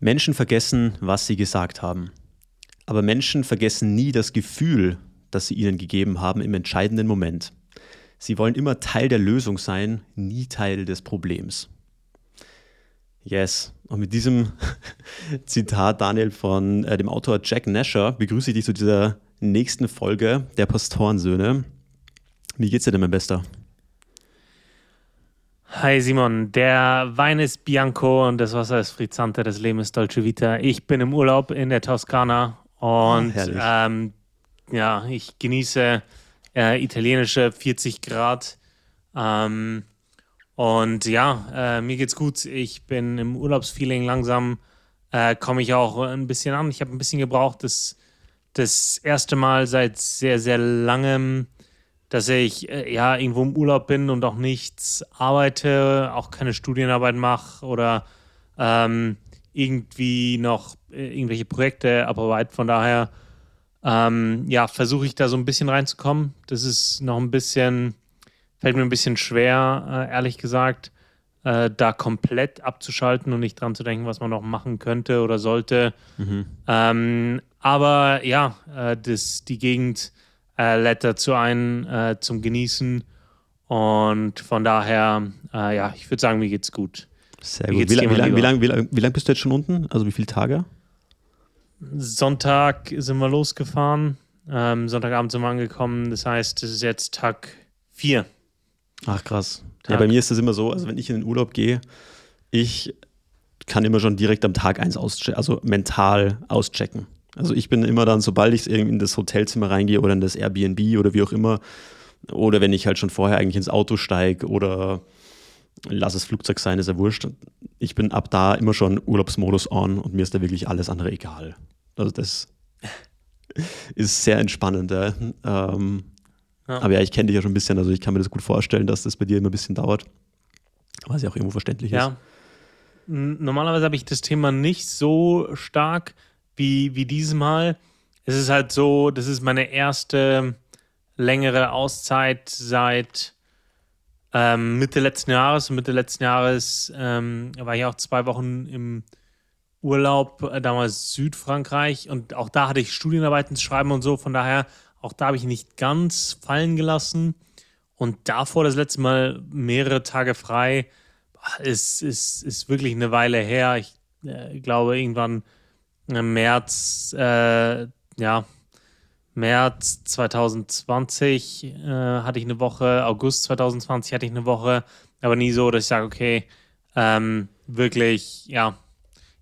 Menschen vergessen, was sie gesagt haben. Aber Menschen vergessen nie das Gefühl, das sie ihnen gegeben haben im entscheidenden Moment. Sie wollen immer Teil der Lösung sein, nie Teil des Problems. Yes. Und mit diesem Zitat, Daniel, von äh, dem Autor Jack Nasher, begrüße ich dich zu dieser nächsten Folge der Pastorensöhne. Wie geht's dir denn, mein Bester? Hi Simon, der Wein ist Bianco und das Wasser ist Frizzante, das Leben ist Dolce Vita. Ich bin im Urlaub in der Toskana und oh, ähm, ja, ich genieße äh, italienische 40 Grad. Ähm, und ja, äh, mir geht's gut. Ich bin im Urlaubsfeeling langsam, äh, komme ich auch ein bisschen an. Ich habe ein bisschen gebraucht, das, das erste Mal seit sehr, sehr langem dass ich äh, ja irgendwo im Urlaub bin und auch nichts arbeite, auch keine Studienarbeit mache oder ähm, irgendwie noch äh, irgendwelche Projekte abarbeite. Von daher ähm, ja, versuche ich da so ein bisschen reinzukommen. Das ist noch ein bisschen, fällt mir ein bisschen schwer, äh, ehrlich gesagt, äh, da komplett abzuschalten und nicht dran zu denken, was man noch machen könnte oder sollte. Mhm. Ähm, aber ja, äh, das, die Gegend äh, lädt dazu ein äh, zum Genießen. Und von daher, äh, ja, ich würde sagen, mir geht's gut. Sehr gut. Wie, wie lange wie lang, wie lang, wie lang bist du jetzt schon unten? Also wie viele Tage? Sonntag sind wir losgefahren. Ähm, Sonntagabend sind wir angekommen. Das heißt, es ist jetzt Tag 4. Ach krass. Tag. Ja, bei mir ist das immer so, also wenn ich in den Urlaub gehe, ich kann immer schon direkt am Tag 1 auschecken, also mental auschecken. Also ich bin immer dann, sobald ich in das Hotelzimmer reingehe oder in das Airbnb oder wie auch immer, oder wenn ich halt schon vorher eigentlich ins Auto steige oder lass es Flugzeug sein, ist ja wurscht. Ich bin ab da immer schon Urlaubsmodus on und mir ist da wirklich alles andere egal. Also das ist sehr entspannend. Ja. Ähm, ja. Aber ja, ich kenne dich ja schon ein bisschen, also ich kann mir das gut vorstellen, dass das bei dir immer ein bisschen dauert. Was ja auch irgendwo verständlich ja. ist. Normalerweise habe ich das Thema nicht so stark wie, wie dieses Mal. Es ist halt so, das ist meine erste längere Auszeit seit ähm, Mitte letzten Jahres. Und Mitte letzten Jahres ähm, war ich auch zwei Wochen im Urlaub, äh, damals Südfrankreich. Und auch da hatte ich Studienarbeiten zu schreiben und so. Von daher, auch da habe ich nicht ganz fallen gelassen. Und davor das letzte Mal mehrere Tage frei. Ist, ist, ist wirklich eine Weile her. Ich äh, glaube, irgendwann März, äh, ja, März 2020 äh, hatte ich eine Woche, August 2020 hatte ich eine Woche, aber nie so, dass ich sage, okay, ähm, wirklich, ja,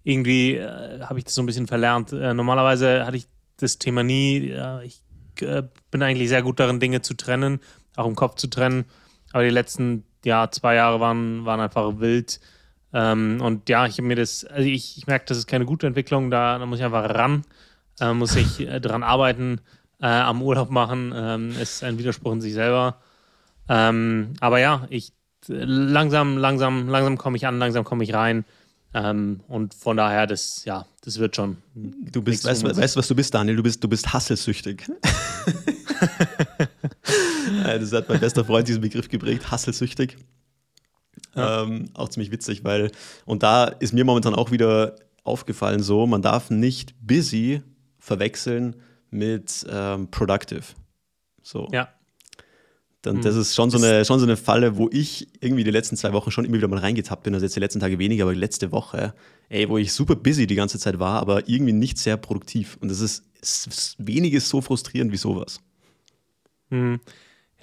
irgendwie äh, habe ich das so ein bisschen verlernt. Äh, normalerweise hatte ich das Thema nie. ich äh, bin eigentlich sehr gut darin, Dinge zu trennen, auch im Kopf zu trennen. Aber die letzten ja, zwei Jahre waren, waren einfach wild. Ähm, und ja, ich habe mir das, also ich, ich merke, das ist keine gute Entwicklung, da, da muss ich einfach ran, äh, muss ich äh, dran arbeiten, äh, am Urlaub machen, ähm, ist ein Widerspruch in sich selber. Ähm, aber ja, ich langsam, langsam, langsam komme ich an, langsam komme ich rein. Ähm, und von daher, das, ja, das wird schon. Du bist, weißt, du, weißt, was du bist, Daniel? Du bist, du bist hasselsüchtig. das hat mein bester Freund diesen Begriff geprägt, hasselsüchtig. Ja. Ähm, auch ziemlich witzig, weil, und da ist mir momentan auch wieder aufgefallen, so, man darf nicht busy verwechseln mit ähm, productive. So. Ja. Dann, das mhm. ist schon so, eine, schon so eine Falle, wo ich irgendwie die letzten zwei Wochen schon immer wieder mal reingetappt bin. Also jetzt die letzten Tage weniger, aber die letzte Woche, ey, wo ich super busy die ganze Zeit war, aber irgendwie nicht sehr produktiv. Und das ist, ist weniges so frustrierend wie sowas. Mhm.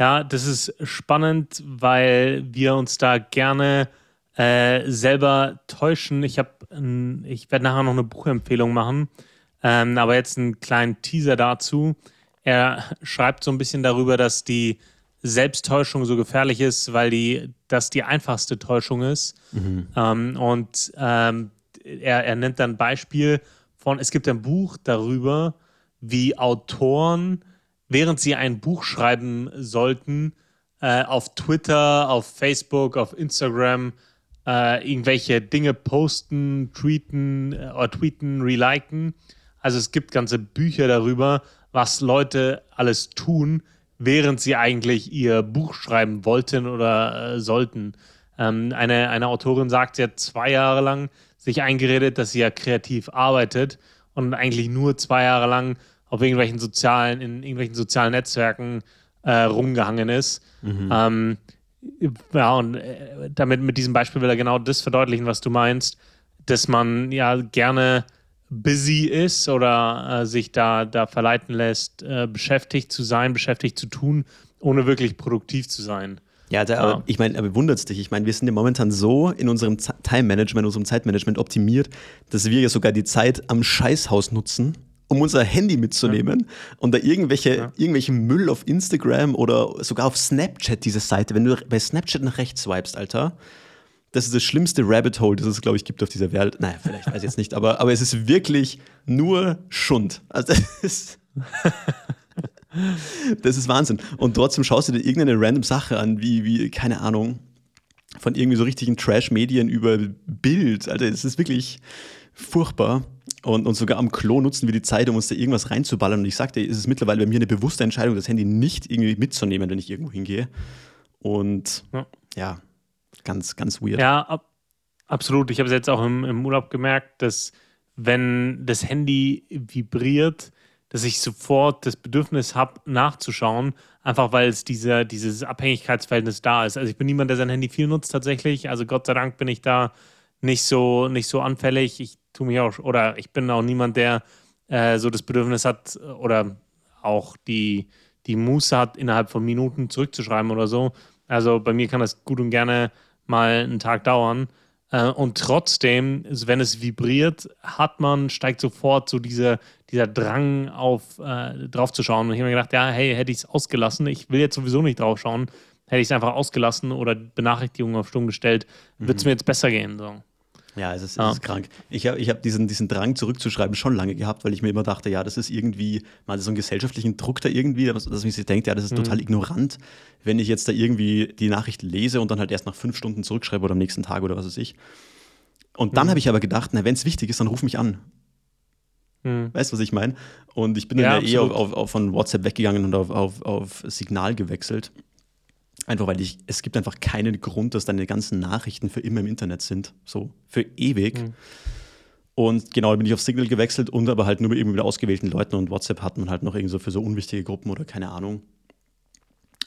Ja, das ist spannend, weil wir uns da gerne äh, selber täuschen. Ich habe, ich werde nachher noch eine Buchempfehlung machen, ähm, aber jetzt einen kleinen Teaser dazu. Er schreibt so ein bisschen darüber, dass die Selbsttäuschung so gefährlich ist, weil die, das die einfachste Täuschung ist. Mhm. Ähm, und ähm, er, er nennt dann ein Beispiel von, es gibt ein Buch darüber, wie Autoren während sie ein Buch schreiben sollten, äh, auf Twitter, auf Facebook, auf Instagram äh, irgendwelche Dinge posten, tweeten äh, oder tweeten, reliken. Also es gibt ganze Bücher darüber, was Leute alles tun, während sie eigentlich ihr Buch schreiben wollten oder äh, sollten. Ähm, eine, eine Autorin sagt, sie hat zwei Jahre lang sich eingeredet, dass sie ja kreativ arbeitet und eigentlich nur zwei Jahre lang auf irgendwelchen sozialen, in irgendwelchen sozialen Netzwerken äh, rumgehangen ist. Mhm. Ähm, ja, und äh, damit mit diesem Beispiel will er genau das verdeutlichen, was du meinst, dass man ja gerne busy ist oder äh, sich da, da verleiten lässt, äh, beschäftigt zu sein, beschäftigt zu tun, ohne wirklich produktiv zu sein. Ja, da, aber, ich meine, aber wundert es dich. Ich meine, wir sind ja momentan so in unserem Time-Management, unserem Zeitmanagement optimiert, dass wir ja sogar die Zeit am Scheißhaus nutzen, um unser Handy mitzunehmen ja. und da irgendwelche, ja. irgendwelche Müll auf Instagram oder sogar auf Snapchat, diese Seite, wenn du bei Snapchat nach rechts swipest, Alter, das ist das schlimmste Rabbit Hole, das es, glaube ich, gibt auf dieser Welt. Naja, vielleicht weiß ich jetzt nicht, aber, aber es ist wirklich nur Schund. Also das ist. das ist Wahnsinn. Und trotzdem schaust du dir irgendeine random Sache an, wie, wie keine Ahnung, von irgendwie so richtigen Trash-Medien über Bild. Alter, es ist wirklich furchtbar. Und, und sogar am Klo nutzen wir die Zeit, um uns da irgendwas reinzuballern. Und ich sagte, es ist mittlerweile bei mir eine bewusste Entscheidung, das Handy nicht irgendwie mitzunehmen, wenn ich irgendwo hingehe. Und ja, ja ganz, ganz weird. Ja, ab, absolut. Ich habe es jetzt auch im, im Urlaub gemerkt, dass wenn das Handy vibriert, dass ich sofort das Bedürfnis habe, nachzuschauen, einfach weil es diese, dieses Abhängigkeitsverhältnis da ist. Also ich bin niemand, der sein Handy viel nutzt tatsächlich. Also Gott sei Dank bin ich da nicht so, nicht so anfällig. Ich tue mich auch, oder ich bin auch niemand, der äh, so das Bedürfnis hat oder auch die, die Muße hat, innerhalb von Minuten zurückzuschreiben oder so. Also bei mir kann das gut und gerne mal einen Tag dauern. Äh, und trotzdem, wenn es vibriert, hat man, steigt sofort so diese, dieser Drang auf, äh, drauf zu schauen. Und ich habe mir gedacht, ja, hey, hätte ich es ausgelassen, ich will jetzt sowieso nicht drauf schauen, hätte ich es einfach ausgelassen oder Benachrichtigungen auf Stumm gestellt, würde es mhm. mir jetzt besser gehen. So. Ja, es ist, es ist krank. Ich habe ich hab diesen, diesen Drang zurückzuschreiben schon lange gehabt, weil ich mir immer dachte, ja, das ist irgendwie, mal so einen gesellschaftlichen Druck da irgendwie, dass, dass man sich denkt, ja, das ist mhm. total ignorant, wenn ich jetzt da irgendwie die Nachricht lese und dann halt erst nach fünf Stunden zurückschreibe oder am nächsten Tag oder was weiß ich. Und dann mhm. habe ich aber gedacht, na, wenn es wichtig ist, dann ruf mich an. Mhm. Weißt du, was ich meine? Und ich bin ja, dann ja eh auf, auf, auf, von WhatsApp weggegangen und auf, auf, auf Signal gewechselt. Einfach weil ich, es gibt einfach keinen Grund, dass deine ganzen Nachrichten für immer im Internet sind. So, für ewig. Mhm. Und genau, da bin ich auf Signal gewechselt und aber halt nur eben mit ausgewählten Leuten und WhatsApp hat man halt noch irgendwie so für so unwichtige Gruppen oder keine Ahnung.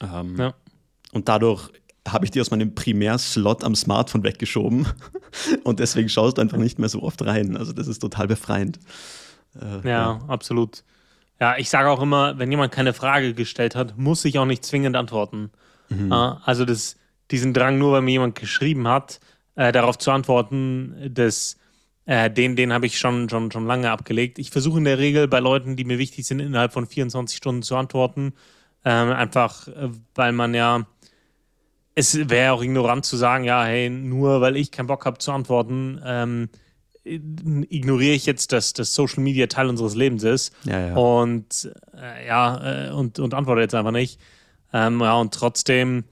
Ähm, ja. Und dadurch habe ich die aus meinem Primärslot am Smartphone weggeschoben und deswegen schaust du einfach nicht mehr so oft rein. Also das ist total befreiend. Äh, ja, ja, absolut. Ja, ich sage auch immer, wenn jemand keine Frage gestellt hat, muss ich auch nicht zwingend antworten. Mhm. Also das, diesen Drang, nur weil mir jemand geschrieben hat, äh, darauf zu antworten, das, äh, den, den habe ich schon, schon, schon lange abgelegt. Ich versuche in der Regel bei Leuten, die mir wichtig sind, innerhalb von 24 Stunden zu antworten. Ähm, einfach, äh, weil man ja, es wäre auch ignorant zu sagen, ja, hey, nur weil ich keinen Bock habe zu antworten, ähm, ignoriere ich jetzt, dass das Social Media Teil unseres Lebens ist ja, ja. und äh, ja, äh, und, und antworte jetzt einfach nicht. Ähm, ja, und trotzdem,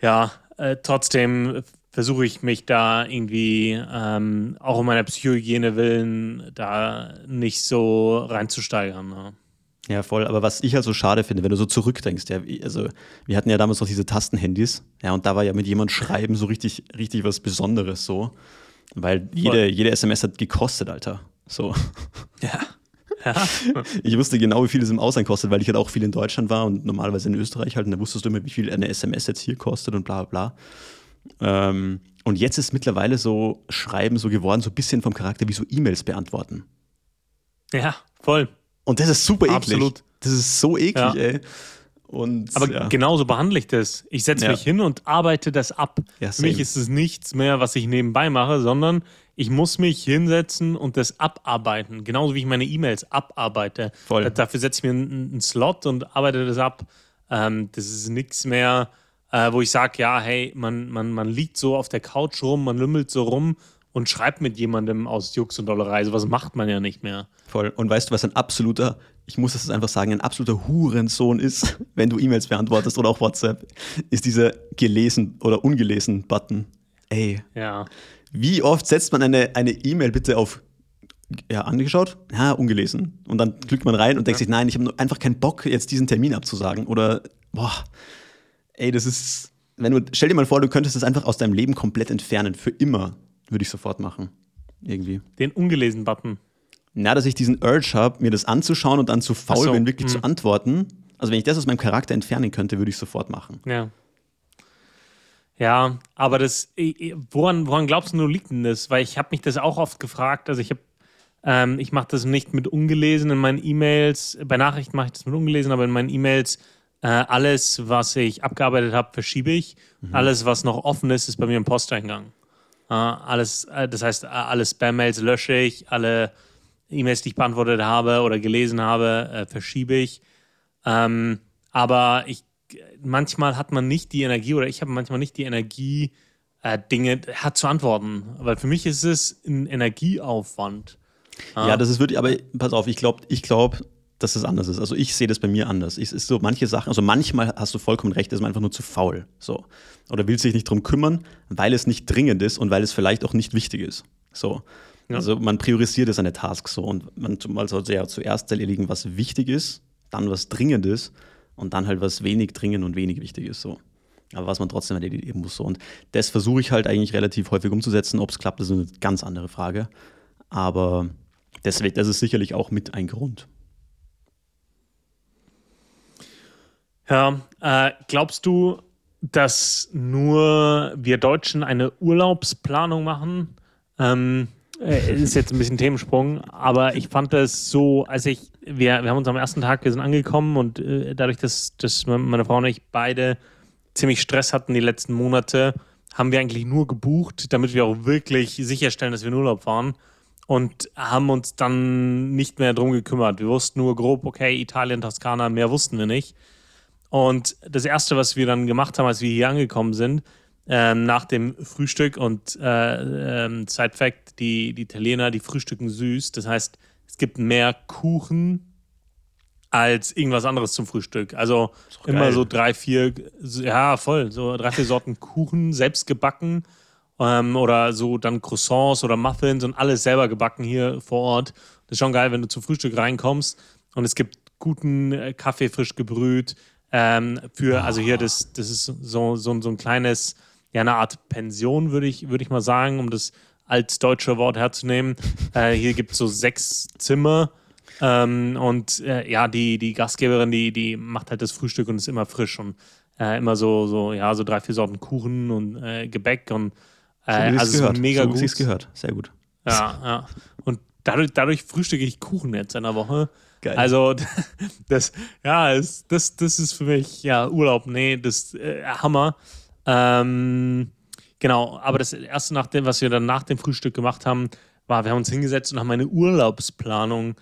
ja, äh, trotzdem versuche ich mich da irgendwie, ähm, auch um meiner Psychohygiene willen, da nicht so reinzusteigern. Ne? Ja, voll. Aber was ich halt so schade finde, wenn du so zurückdenkst, ja, also wir hatten ja damals noch diese Tastenhandys, ja, und da war ja mit jemand schreiben so richtig, richtig was Besonderes so. Weil jede, jede SMS hat gekostet, Alter. So. Ja. Ja. Ich wusste genau, wie viel es im Ausland kostet, weil ich halt auch viel in Deutschland war und normalerweise in Österreich halt. Und da wusstest du immer, wie viel eine SMS jetzt hier kostet und bla bla bla. Ähm, und jetzt ist mittlerweile so Schreiben so geworden, so ein bisschen vom Charakter wie so E-Mails beantworten. Ja, voll. Und das ist super eklig. Absolut. Das ist so eklig, ja. ey. Und, Aber ja. genauso behandle ich das. Ich setze ja. mich hin und arbeite das ab. Ja, Für mich ist es nichts mehr, was ich nebenbei mache, sondern ich muss mich hinsetzen und das abarbeiten. Genauso wie ich meine E-Mails abarbeite. Voll. Dafür setze ich mir einen, einen, Slot und arbeite das ab. Ähm, das ist nichts mehr, äh, wo ich sage, ja, hey, man, man, man liegt so auf der Couch rum, man lümmelt so rum und schreibt mit jemandem aus Jux und Dollerei. was macht man ja nicht mehr. Voll. Und weißt du, was ein absoluter, ich muss das einfach sagen, ein absoluter Hurensohn ist, wenn du E-Mails beantwortest oder auch WhatsApp, ist dieser gelesen oder ungelesen Button. Ey. Ja. Wie oft setzt man eine E-Mail bitte auf ja, angeschaut? Ja, ungelesen. Und dann klickt man rein und denkt ja. sich, nein, ich habe einfach keinen Bock, jetzt diesen Termin abzusagen. Oder, boah, ey, das ist, wenn du, stell dir mal vor, du könntest das einfach aus deinem Leben komplett entfernen, für immer. würde ich sofort machen. Irgendwie. Den ungelesen Button. Na, dass ich diesen Urge habe, mir das anzuschauen und dann zu faul so, bin, wirklich hm. zu antworten. Also wenn ich das aus meinem Charakter entfernen könnte, würde ich sofort machen. Ja. Ja, aber das, woran, woran glaubst du, liegt denn das? Weil ich habe mich das auch oft gefragt. Also ich habe, ähm, ich mache das nicht mit ungelesen in meinen E-Mails. Bei Nachrichten mache ich das mit ungelesen, aber in meinen E-Mails äh, alles, was ich abgearbeitet habe, verschiebe ich. Mhm. Alles, was noch offen ist, ist bei mir im Posteingang. Äh, alles, äh, das heißt, alle Spam-Mails lösche ich, alle E-Mails, die ich beantwortet habe oder gelesen habe, äh, verschiebe ich. Ähm, aber ich manchmal hat man nicht die Energie oder ich habe manchmal nicht die Energie, äh, Dinge hat zu antworten. Weil für mich ist es ein Energieaufwand. Ah. Ja, das ist wirklich, aber pass auf, ich glaube, ich glaube, dass es anders ist. Also ich sehe das bei mir anders. Es ist so manche Sachen, also manchmal hast du vollkommen recht, ist man einfach nur zu faul. So. Oder will sich nicht drum kümmern, weil es nicht dringend ist und weil es vielleicht auch nicht wichtig ist. So. Ja. Also man priorisiert seine Tasks so und man sollte ja zuerst erledigen, was wichtig ist, dann was dringend ist und dann halt was wenig dringend und wenig wichtig ist. So. Aber was man trotzdem erledigen muss. So. Und das versuche ich halt eigentlich relativ häufig umzusetzen. Ob es klappt, ist eine ganz andere Frage. Aber deswegen, das ist sicherlich auch mit ein Grund. Ja, äh, glaubst du, dass nur wir Deutschen eine Urlaubsplanung machen? Ähm, äh, ist jetzt ein bisschen Themensprung, aber ich fand das so, als ich, wir, wir haben uns am ersten Tag, wir sind angekommen und äh, dadurch, dass, dass meine Frau und ich beide ziemlich Stress hatten die letzten Monate, haben wir eigentlich nur gebucht, damit wir auch wirklich sicherstellen, dass wir in Urlaub fahren und haben uns dann nicht mehr drum gekümmert. Wir wussten nur grob, okay, Italien, Toskana, mehr wussten wir nicht. Und das Erste, was wir dann gemacht haben, als wir hier angekommen sind, ähm, nach dem Frühstück und äh, ähm, Side Fact, die, die Italiener, die frühstücken süß. Das heißt, es gibt mehr Kuchen als irgendwas anderes zum Frühstück. Also immer geil. so drei, vier, ja, voll, so drei, vier Sorten Kuchen, selbst gebacken. Ähm, oder so dann Croissants oder Muffins und alles selber gebacken hier vor Ort. Das ist schon geil, wenn du zum Frühstück reinkommst und es gibt guten äh, Kaffee frisch gebrüht. Ähm, für, also hier, das, das ist so, so, so ein kleines ja, eine Art Pension, würde ich, würd ich mal sagen, um das als deutsche Wort herzunehmen. äh, hier gibt es so sechs Zimmer. Ähm, und äh, ja, die, die Gastgeberin, die, die macht halt das Frühstück und ist immer frisch und äh, immer so, so, ja, so drei, vier Sorten Kuchen und äh, Gebäck und äh, so also gehört. mega so gut. Ich gehört, sehr gut. Ja, ja. Und dadurch, dadurch frühstücke ich Kuchen jetzt in der Woche. Geil. Also, das, ja, das, das, das ist für mich, ja, Urlaub, nee, das äh, Hammer. Ähm, genau, aber das erste, nach dem, was wir dann nach dem Frühstück gemacht haben, war, wir haben uns hingesetzt und haben eine Urlaubsplanung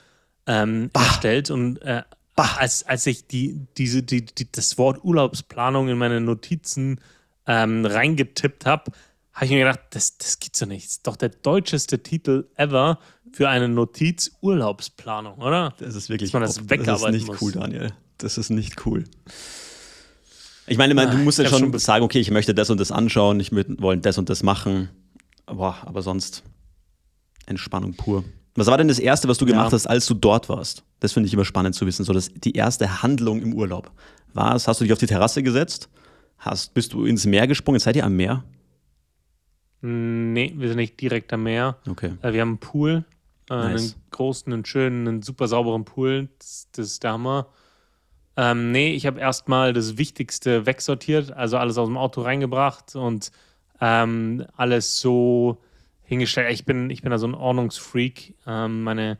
ähm, erstellt. Und äh, als, als ich die, diese, die, die, das Wort Urlaubsplanung in meine Notizen ähm, reingetippt habe, habe ich mir gedacht, das, das gibt's doch nicht. Das ist doch der deutscheste Titel ever für eine Notiz Urlaubsplanung, oder? Das ist wirklich Dass man das wegarbeiten Das ist nicht muss. cool, Daniel. Das ist nicht cool. Ich meine, du musst ja schon, schon sagen, okay, ich möchte das und das anschauen, ich wollen das und das machen. Boah, aber sonst Entspannung pur. Was war denn das Erste, was du ja. gemacht hast, als du dort warst? Das finde ich immer spannend zu wissen. So, das, die erste Handlung im Urlaub. Was? Hast du dich auf die Terrasse gesetzt? Hast, bist du ins Meer gesprungen? Seid ihr am Meer? Nee, wir sind nicht direkt am Meer. Okay. Äh, wir haben einen Pool. Äh, nice. Einen großen, einen schönen, einen super sauberen Pool. Das, das ist der Hammer. Ähm, nee, ich habe erstmal das Wichtigste wegsortiert, also alles aus dem Auto reingebracht und ähm, alles so hingestellt. Ich bin, ich bin da so ein Ordnungsfreak. Ähm, meine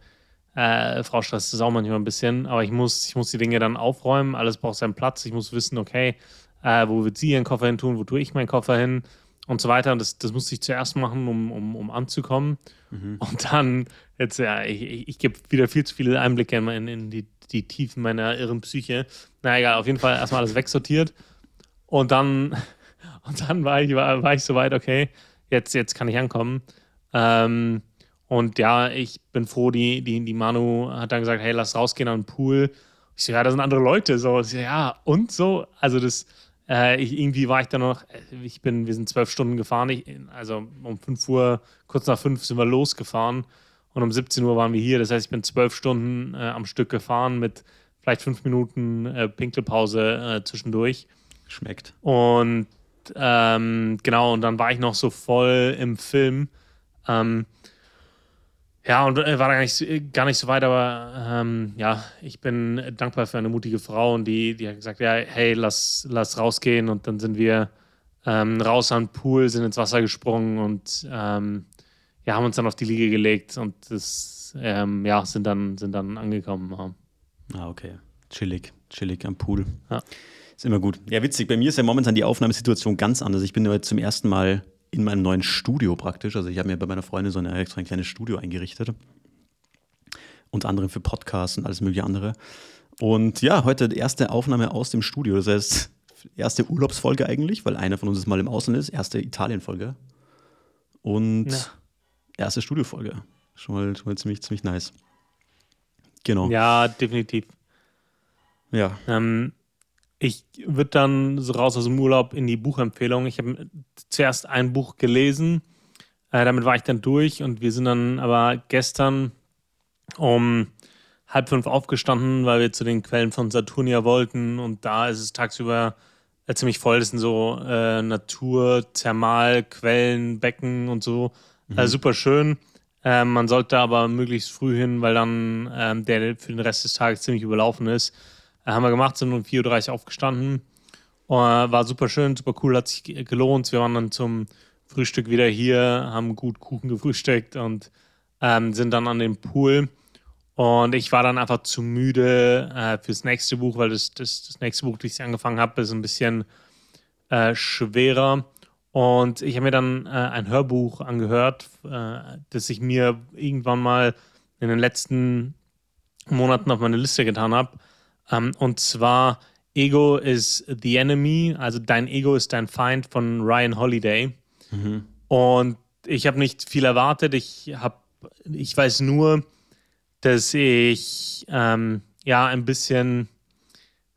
äh, Frau stresst das auch manchmal ein bisschen, aber ich muss, ich muss die Dinge dann aufräumen. Alles braucht seinen Platz. Ich muss wissen, okay, äh, wo wird sie ihren Koffer hin tun, wo tue ich meinen Koffer hin und so weiter. Und das, das musste ich zuerst machen, um, um, um anzukommen. Mhm. Und dann, jetzt, ja, ich, ich, ich gebe wieder viel zu viele Einblicke in, in die die Tiefen meiner irren Psyche. Na egal, auf jeden Fall erstmal alles wegsortiert. Und dann, und dann war ich, war, war ich soweit, okay, jetzt, jetzt kann ich ankommen. Ähm, und ja, ich bin froh, die, die, die Manu hat dann gesagt, hey, lass rausgehen an den Pool. Ich so, ja, da sind andere Leute. So, so, ja, und so. Also das, äh, ich, irgendwie war ich da noch, ich bin, wir sind zwölf Stunden gefahren. Ich, also um 5 Uhr, kurz nach fünf sind wir losgefahren. Und um 17 Uhr waren wir hier. Das heißt, ich bin zwölf Stunden äh, am Stück gefahren mit vielleicht fünf Minuten äh, Pinkelpause äh, zwischendurch. Schmeckt. Und ähm, genau, und dann war ich noch so voll im Film, Ähm, ja, und äh, war gar nicht, gar nicht so weit, aber ähm, ja, ich bin dankbar für eine mutige Frau und die, die hat gesagt, ja, hey, lass, lass rausgehen und dann sind wir ähm, raus am Pool, sind ins Wasser gesprungen und ähm, ja, haben uns dann auf die Liege gelegt und das, ähm, ja, sind dann, sind dann angekommen. Ja. Ah, okay. Chillig, chillig am Pool. Ja. Ist immer gut. Ja, witzig. Bei mir ist ja momentan die Aufnahmesituation ganz anders. Ich bin heute zum ersten Mal in meinem neuen Studio praktisch. Also ich habe mir bei meiner Freundin so eine extra ein kleines Studio eingerichtet. Unter anderem für Podcasts und alles mögliche andere. Und ja, heute die erste Aufnahme aus dem Studio. Das heißt, erste Urlaubsfolge eigentlich, weil einer von uns mal im Ausland ist. Erste Italien-Folge. Und ja. Erste Studiofolge. Schon mal, schon mal ziemlich, ziemlich nice. Genau. Ja, definitiv. Ja. Ähm, ich würde dann so raus aus dem Urlaub in die Buchempfehlung. Ich habe zuerst ein Buch gelesen, äh, damit war ich dann durch und wir sind dann aber gestern um halb fünf aufgestanden, weil wir zu den Quellen von Saturnia wollten und da ist es tagsüber äh, ziemlich voll. Das sind so äh, Natur, Thermalquellen, Becken und so. Mhm. Äh, super schön. Äh, man sollte aber möglichst früh hin, weil dann ähm, der für den Rest des Tages ziemlich überlaufen ist. Äh, haben wir gemacht, sind um 4.30 Uhr aufgestanden. Uh, war super schön, super cool, hat sich gelohnt. Wir waren dann zum Frühstück wieder hier, haben gut Kuchen gefrühstückt und ähm, sind dann an den Pool. Und ich war dann einfach zu müde äh, fürs nächste Buch, weil das, das, das nächste Buch, das ich angefangen habe, ist ein bisschen äh, schwerer. Und ich habe mir dann äh, ein Hörbuch angehört, äh, das ich mir irgendwann mal in den letzten Monaten auf meine Liste getan habe. Ähm, und zwar Ego is the Enemy, also dein Ego ist dein Feind von Ryan Holiday. Mhm. Und ich habe nicht viel erwartet. Ich habe, ich weiß nur, dass ich ähm, ja ein bisschen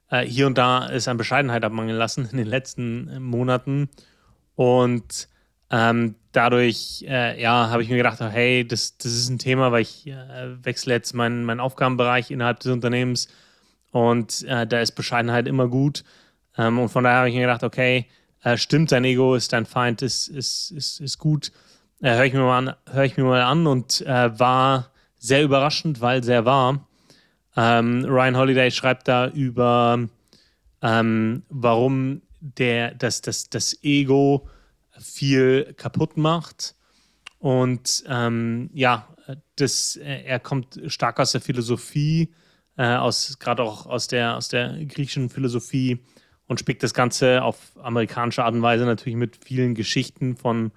äh, hier und da es an Bescheidenheit abmangeln lassen in den letzten Monaten. Und ähm, dadurch äh, ja, habe ich mir gedacht, hey, das, das ist ein Thema, weil ich äh, wechsle jetzt meinen, meinen Aufgabenbereich innerhalb des Unternehmens und äh, da ist Bescheidenheit immer gut. Ähm, und von daher habe ich mir gedacht, okay, äh, stimmt, dein Ego ist dein Feind, ist, ist, ist, ist gut. Äh, Höre ich, hör ich mir mal an und äh, war sehr überraschend, weil sehr wahr. Ähm, Ryan Holiday schreibt da über, ähm, warum der, das, das, das Ego viel kaputt macht. Und ähm, ja, das, er kommt stark aus der Philosophie äh, aus gerade auch aus der, aus der griechischen Philosophie und spickt das Ganze auf amerikanische Art und Weise natürlich mit vielen Geschichten von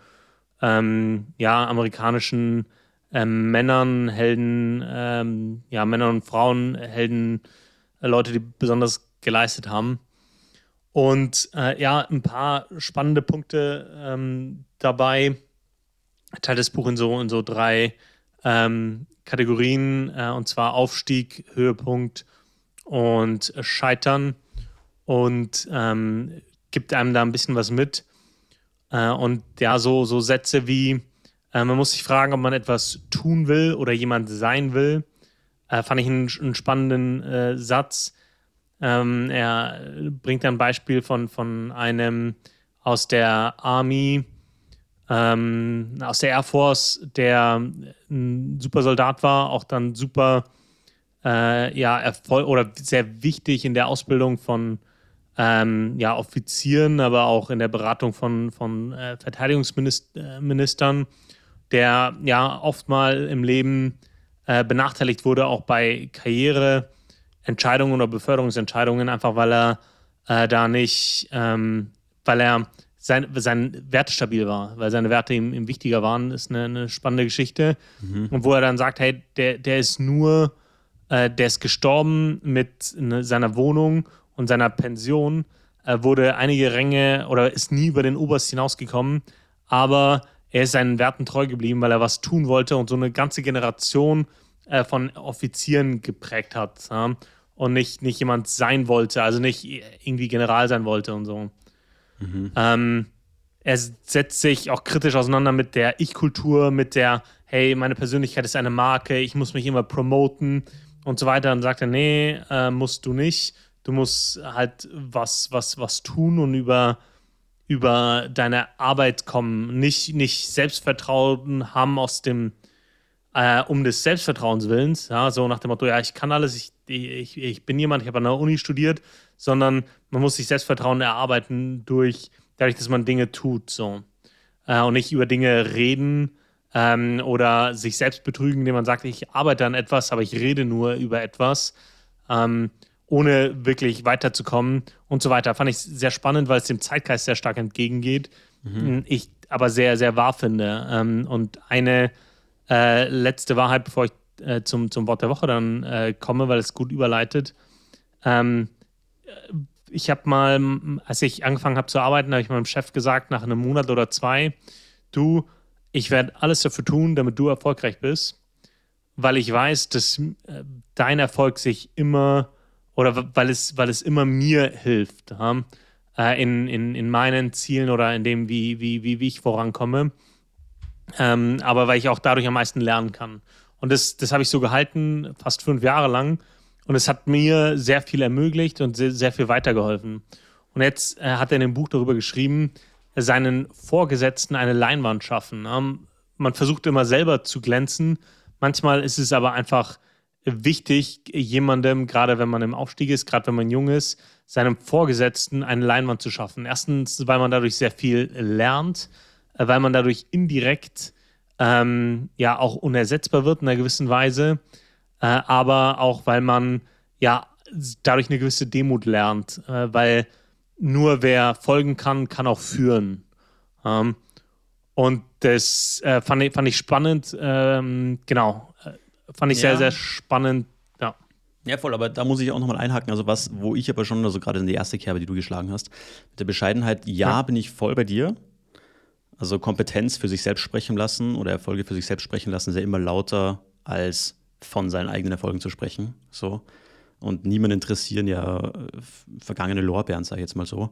ähm, ja, amerikanischen ähm, Männern, Helden, ähm, ja, Männern und Frauen, Helden, äh, Leute, die besonders geleistet haben. Und äh, ja, ein paar spannende Punkte ähm, dabei. Teilt das Buch in so, in so drei ähm, Kategorien, äh, und zwar Aufstieg, Höhepunkt und Scheitern. Und ähm, gibt einem da ein bisschen was mit. Äh, und ja, so, so Sätze wie, äh, man muss sich fragen, ob man etwas tun will oder jemand sein will. Äh, fand ich einen, einen spannenden äh, Satz. Ähm, er bringt ein Beispiel von, von einem aus der Army, ähm, aus der Air Force, der ein super Soldat war, auch dann super äh, ja, Erfolg oder sehr wichtig in der Ausbildung von ähm, ja, Offizieren, aber auch in der Beratung von, von äh, Verteidigungsministern, der ja oft mal im Leben äh, benachteiligt wurde, auch bei Karriereentscheidungen oder Beförderungsentscheidungen, einfach weil er äh, da nicht, ähm, weil er sein, sein Wert stabil war, weil seine Werte ihm, ihm wichtiger waren, ist eine, eine spannende Geschichte. Mhm. Und wo er dann sagt, hey, der, der ist nur, äh, der ist gestorben mit ne, seiner Wohnung und seiner Pension, äh, wurde einige Ränge oder ist nie über den Oberst hinausgekommen, aber er ist seinen Werten treu geblieben, weil er was tun wollte und so eine ganze Generation äh, von Offizieren geprägt hat. Ja? Und nicht, nicht jemand sein wollte, also nicht irgendwie General sein wollte und so. Mhm. Ähm, er setzt sich auch kritisch auseinander mit der Ich-Kultur, mit der, hey, meine Persönlichkeit ist eine Marke, ich muss mich immer promoten und so weiter. Und sagt er, nee, äh, musst du nicht. Du musst halt was, was, was tun und über, über deine Arbeit kommen, nicht, nicht Selbstvertrauen haben aus dem, äh, um des Selbstvertrauens willens, ja, so nach dem Motto, ja, ich kann alles, ich, ich, ich bin jemand, ich habe an der Uni studiert, sondern man muss sich Selbstvertrauen erarbeiten durch, dadurch, dass man Dinge tut, so. Äh, und nicht über Dinge reden ähm, oder sich selbst betrügen, indem man sagt, ich arbeite an etwas, aber ich rede nur über etwas. Ähm, ohne wirklich weiterzukommen und so weiter. Fand ich sehr spannend, weil es dem Zeitgeist sehr stark entgegengeht. Mhm. Ich aber sehr, sehr wahr finde. Ähm, und eine äh, letzte Wahrheit, bevor ich äh, zum, zum Wort der Woche dann äh, komme, weil es gut überleitet. Ähm, ich habe mal, als ich angefangen habe zu arbeiten, habe ich meinem Chef gesagt, nach einem Monat oder zwei, du, ich werde alles dafür tun, damit du erfolgreich bist, weil ich weiß, dass äh, dein Erfolg sich immer oder weil es, weil es immer mir hilft ja, äh, in, in, in meinen Zielen oder in dem, wie, wie, wie, wie ich vorankomme. Ähm, aber weil ich auch dadurch am meisten lernen kann. Und das, das habe ich so gehalten, fast fünf Jahre lang. Und es hat mir sehr viel ermöglicht und sehr, sehr viel weitergeholfen. Und jetzt äh, hat er in dem Buch darüber geschrieben, seinen Vorgesetzten eine Leinwand schaffen. Ähm, man versucht immer selber zu glänzen. Manchmal ist es aber einfach wichtig, jemandem, gerade wenn man im Aufstieg ist, gerade wenn man jung ist, seinem Vorgesetzten eine Leinwand zu schaffen. Erstens, weil man dadurch sehr viel lernt, weil man dadurch indirekt ähm, ja auch unersetzbar wird in einer gewissen Weise, äh, aber auch weil man ja dadurch eine gewisse Demut lernt, äh, weil nur wer folgen kann, kann auch führen. Ähm, und das äh, fand, ich, fand ich spannend. Ähm, genau fand ich ja. sehr, sehr spannend. Ja. Ja, voll, aber da muss ich auch nochmal einhaken. Also, was, wo ich aber schon, also gerade in die erste Kerbe, die du geschlagen hast, mit der Bescheidenheit, ja, ja, bin ich voll bei dir. Also Kompetenz für sich selbst sprechen lassen oder Erfolge für sich selbst sprechen lassen, ist ja immer lauter als von seinen eigenen Erfolgen zu sprechen. So. Und niemand interessieren ja äh, vergangene Lorbeeren, sage ich jetzt mal so.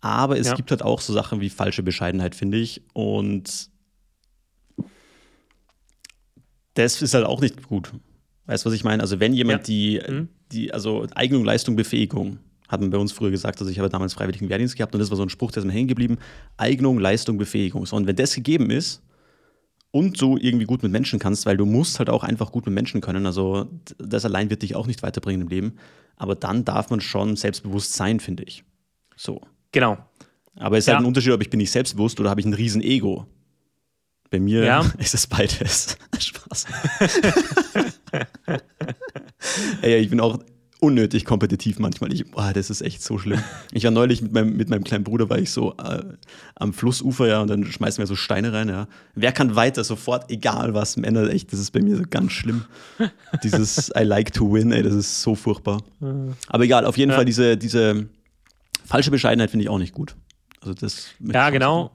Aber es ja. gibt halt auch so Sachen wie falsche Bescheidenheit, finde ich. Und das ist halt auch nicht gut. Weißt du, was ich meine? Also, wenn jemand ja. die, mhm. die, also Eignung, Leistung, Befähigung, hat man bei uns früher gesagt, also ich habe damals freiwilligen Wehrdienst gehabt und das war so ein Spruch, der ist mir hängen geblieben. Eignung, Leistung, Befähigung. So, und wenn das gegeben ist und du irgendwie gut mit Menschen kannst, weil du musst halt auch einfach gut mit Menschen können, also das allein wird dich auch nicht weiterbringen im Leben, aber dann darf man schon selbstbewusst sein, finde ich. So. Genau. Aber es ist halt ja. halt ein Unterschied, ob ich bin nicht selbstbewusst oder habe ich ein riesen Ego. Bei mir ja. ist es beides. Spaß. Ey, ich bin auch unnötig kompetitiv manchmal. Ich, boah, das ist echt so schlimm. Ich war neulich mit meinem, mit meinem kleinen Bruder, war ich so äh, am Flussufer, ja, und dann schmeißen wir so Steine rein, ja. Wer kann weiter? Sofort, egal was, Männer, echt, das ist bei mir so ganz schlimm. Dieses I like to win, ey, das ist so furchtbar. Aber egal, auf jeden ja. Fall diese, diese falsche Bescheidenheit finde ich auch nicht gut. Also das ja, genau.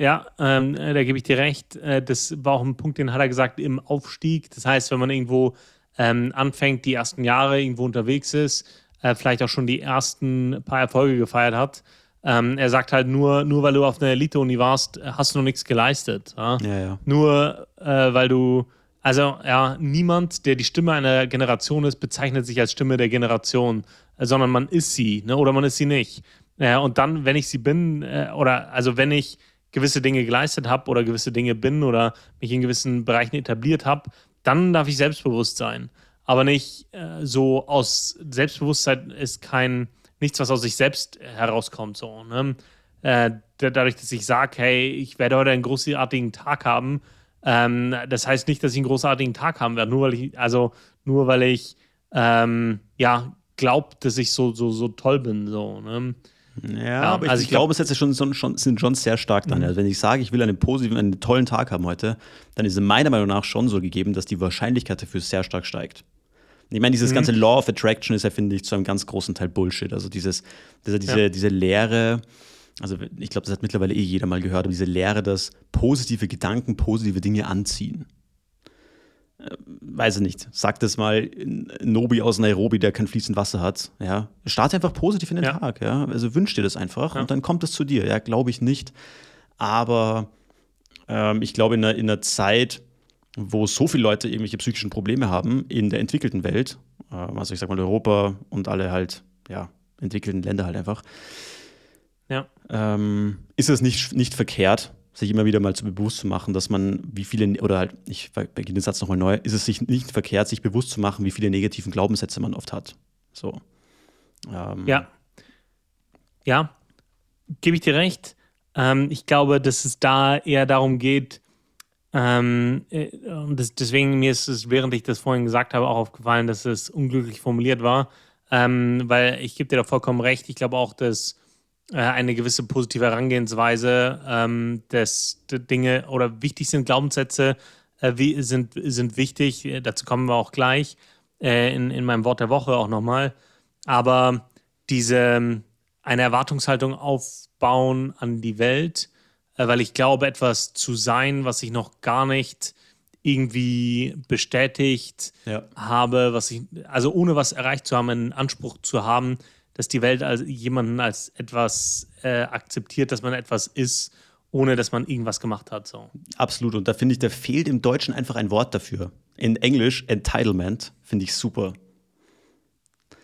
Ja, ähm, äh, da gebe ich dir recht. Äh, das war auch ein Punkt, den hat er gesagt, im Aufstieg. Das heißt, wenn man irgendwo ähm, anfängt, die ersten Jahre irgendwo unterwegs ist, äh, vielleicht auch schon die ersten paar Erfolge gefeiert hat. Ähm, er sagt halt nur, nur weil du auf einer Elite-Uni warst, hast du noch nichts geleistet. Ja? Ja, ja. Nur äh, weil du, also ja, niemand, der die Stimme einer Generation ist, bezeichnet sich als Stimme der Generation, äh, sondern man ist sie, ne? oder man ist sie nicht. und dann, wenn ich sie bin, äh, oder also wenn ich gewisse Dinge geleistet habe oder gewisse Dinge bin oder mich in gewissen Bereichen etabliert habe, dann darf ich selbstbewusst sein. Aber nicht äh, so aus Selbstbewusstsein ist kein nichts, was aus sich selbst herauskommt. So, ne? äh, dadurch, dass ich sage, hey, ich werde heute einen großartigen Tag haben, ähm, das heißt nicht, dass ich einen großartigen Tag haben werde, nur weil ich, also nur weil ich ähm, ja glaube, dass ich so, so, so toll bin. So, ne? Ja, ja aber ich, also ich, glaube, es jetzt schon, schon, sind schon sehr stark dann. Mhm. Also wenn ich sage, ich will einen positiven, einen tollen Tag haben heute, dann ist es meiner Meinung nach schon so gegeben, dass die Wahrscheinlichkeit dafür sehr stark steigt. Ich meine, dieses mhm. ganze Law of Attraction ist ja, finde ich, zu einem ganz großen Teil Bullshit. Also dieses, diese, diese, ja. diese Lehre, also ich glaube, das hat mittlerweile eh jeder mal gehört, aber diese Lehre, dass positive Gedanken positive Dinge anziehen weiß ich nicht, sag das mal Nobi aus Nairobi, der kein fließend Wasser hat, ja, starte einfach positiv in den ja. Tag, ja, also wünsch dir das einfach ja. und dann kommt es zu dir, ja, glaube ich nicht, aber ähm, ich glaube in einer, in einer Zeit, wo so viele Leute irgendwelche psychischen Probleme haben in der entwickelten Welt, äh, also ich sag mal Europa und alle halt, ja, entwickelten Länder halt einfach, Ja. Ähm, ist es nicht, nicht verkehrt, sich immer wieder mal zu bewusst zu machen, dass man wie viele, oder halt, ich beginne den Satz nochmal neu, ist es sich nicht verkehrt, sich bewusst zu machen, wie viele negativen Glaubenssätze man oft hat. So. Ähm. Ja. Ja, gebe ich dir recht. Ähm, ich glaube, dass es da eher darum geht, ähm, äh, das, deswegen mir ist es, während ich das vorhin gesagt habe, auch aufgefallen, dass es unglücklich formuliert war, ähm, weil ich gebe dir da vollkommen recht. Ich glaube auch, dass eine gewisse positive Herangehensweise ähm, der Dinge oder wichtig sind Glaubenssätze äh, wie, sind, sind wichtig. Dazu kommen wir auch gleich äh, in, in meinem Wort der Woche auch nochmal. Aber diese eine Erwartungshaltung aufbauen an die Welt, äh, weil ich glaube, etwas zu sein, was ich noch gar nicht irgendwie bestätigt ja. habe, was ich, also ohne was erreicht zu haben, einen Anspruch zu haben, dass die Welt als jemanden als etwas äh, akzeptiert, dass man etwas ist, ohne dass man irgendwas gemacht hat. So. Absolut. Und da finde ich, da fehlt im Deutschen einfach ein Wort dafür. In Englisch Entitlement finde ich super.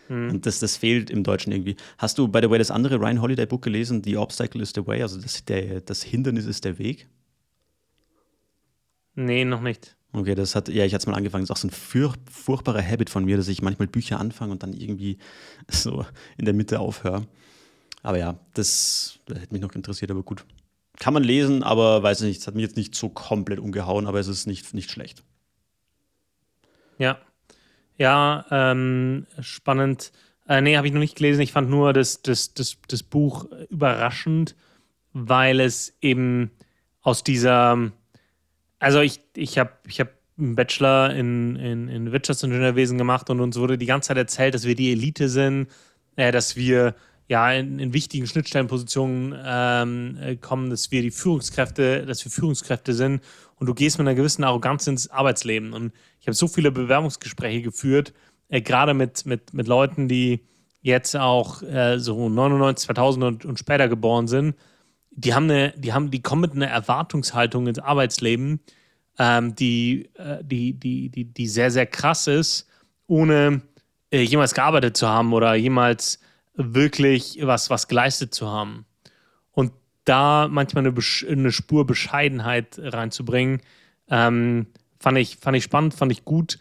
Mhm. Und das, das fehlt im Deutschen irgendwie. Hast du, by the way, das andere Ryan Holiday Book gelesen, The Obstacle is the Way, also das, der, das Hindernis ist der Weg? Nee, noch nicht. Okay, das hat, ja, ich hatte es mal angefangen. Das ist auch so ein furch furchtbarer Habit von mir, dass ich manchmal Bücher anfange und dann irgendwie so in der Mitte aufhöre. Aber ja, das, das hätte mich noch interessiert, aber gut. Kann man lesen, aber weiß nicht, es hat mich jetzt nicht so komplett umgehauen, aber es ist nicht, nicht schlecht. Ja, ja, ähm, spannend. Äh, nee, habe ich noch nicht gelesen. Ich fand nur das, das, das, das Buch überraschend, weil es eben aus dieser. Also, ich, ich habe ich hab einen Bachelor in, in, in Wirtschaftsingenieurwesen gemacht und uns wurde die ganze Zeit erzählt, dass wir die Elite sind, äh, dass wir ja in, in wichtigen Schnittstellenpositionen ähm, äh, kommen, dass wir die Führungskräfte, dass wir Führungskräfte sind und du gehst mit einer gewissen Arroganz ins Arbeitsleben. Und ich habe so viele Bewerbungsgespräche geführt, äh, gerade mit, mit, mit Leuten, die jetzt auch äh, so 99, 2000 und, und, später geboren sind. Die haben eine, die haben, die kommen mit einer Erwartungshaltung ins Arbeitsleben, ähm, die, äh, die, die, die, die sehr, sehr krass ist, ohne äh, jemals gearbeitet zu haben oder jemals wirklich was, was geleistet zu haben da manchmal eine, eine Spur Bescheidenheit reinzubringen, ähm, fand, ich, fand ich spannend, fand ich gut.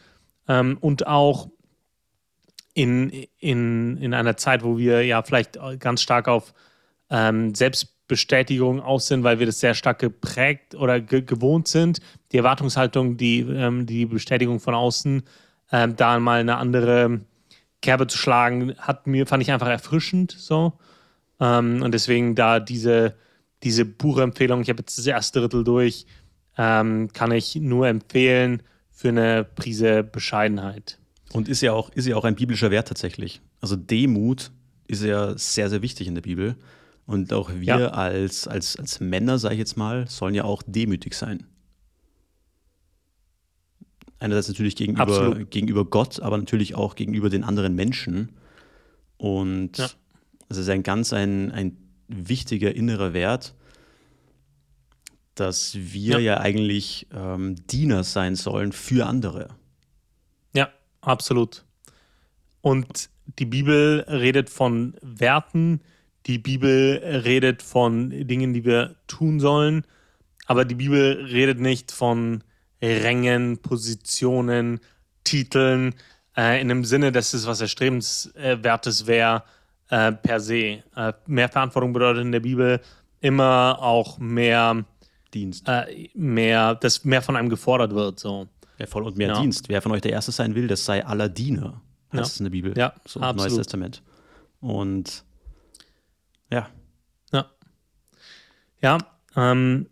Ähm, und auch in, in, in einer Zeit, wo wir ja vielleicht ganz stark auf ähm, Selbstbestätigung aus sind, weil wir das sehr stark geprägt oder ge gewohnt sind. Die Erwartungshaltung, die, ähm, die Bestätigung von außen, ähm, da mal eine andere Kerbe zu schlagen, hat mir, fand ich einfach erfrischend so. Ähm, und deswegen da diese, diese Buchempfehlung, ich habe jetzt das erste Drittel durch, ähm, kann ich nur empfehlen für eine Prise Bescheidenheit. Und ist ja auch, ist ja auch ein biblischer Wert tatsächlich. Also Demut ist ja sehr, sehr wichtig in der Bibel. Und auch wir ja. als, als, als Männer, sage ich jetzt mal, sollen ja auch demütig sein. Einerseits natürlich gegenüber, gegenüber Gott, aber natürlich auch gegenüber den anderen Menschen. Und ja. es ist ein ganz ein, ein wichtiger innerer Wert, dass wir ja, ja eigentlich ähm, Diener sein sollen für andere. Ja, absolut. Und die Bibel redet von Werten, die Bibel redet von Dingen, die wir tun sollen, aber die Bibel redet nicht von Rängen, Positionen, Titeln, äh, in dem Sinne, dass es was Erstrebenswertes wäre, äh, per se. Äh, mehr Verantwortung bedeutet in der Bibel immer auch mehr Dienst. Äh, mehr, dass mehr von einem gefordert wird. So. Ja, voll und mehr ja. Dienst. Wer von euch der Erste sein will, das sei aller Diener. Das ja. ist in der Bibel. Ja, so absolut. Neues Testament. Und ja. Ja. Ja, ähm,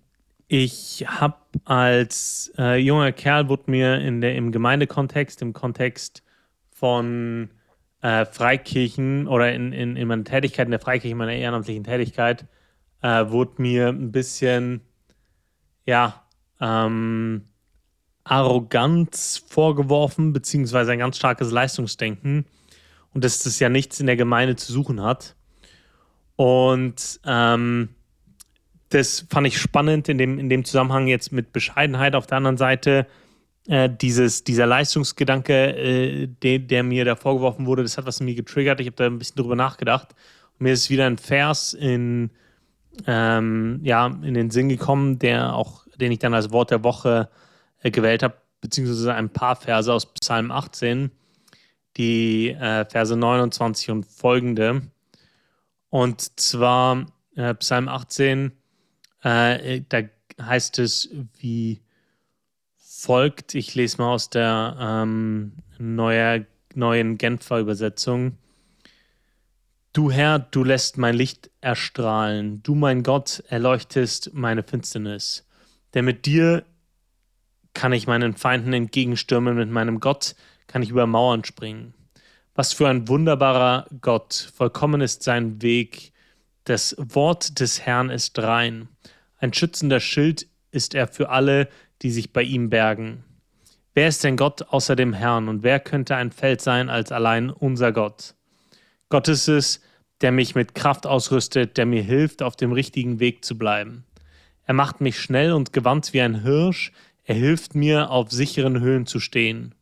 ich habe als äh, junger Kerl wurde mir in der, im Gemeindekontext, im Kontext von äh, Freikirchen oder in, in, in meiner Tätigkeit in der Freikirche, in meiner ehrenamtlichen Tätigkeit, äh, wurde mir ein bisschen, ja, ähm, Arroganz vorgeworfen, beziehungsweise ein ganz starkes Leistungsdenken und dass das ja nichts in der Gemeinde zu suchen hat. Und ähm, das fand ich spannend in dem, in dem Zusammenhang jetzt mit Bescheidenheit. Auf der anderen Seite äh, dieses, dieser Leistungsgedanke, äh, de, der mir da vorgeworfen wurde, das hat was in mir getriggert. Ich habe da ein bisschen drüber nachgedacht. Und mir ist wieder ein Vers in, ähm, ja, in den Sinn gekommen, der auch, den ich dann als Wort der Woche äh, gewählt habe, beziehungsweise ein paar Verse aus Psalm 18, die äh, Verse 29 und folgende. Und zwar äh, Psalm 18, äh, da heißt es wie folgt. Ich lese mal aus der ähm, neuer, neuen Genfer Übersetzung. Du Herr, du lässt mein Licht erstrahlen. Du, mein Gott, erleuchtest meine Finsternis. Denn mit dir kann ich meinen Feinden entgegenstürmen, mit meinem Gott kann ich über Mauern springen. Was für ein wunderbarer Gott, vollkommen ist sein Weg. Das Wort des Herrn ist rein. Ein schützender Schild ist er für alle, die sich bei ihm bergen. Wer ist denn Gott außer dem Herrn und wer könnte ein Feld sein als allein unser Gott? Gott ist es, der mich mit Kraft ausrüstet, der mir hilft, auf dem richtigen Weg zu bleiben. Er macht mich schnell und gewandt wie ein Hirsch, er hilft mir, auf sicheren Höhen zu stehen.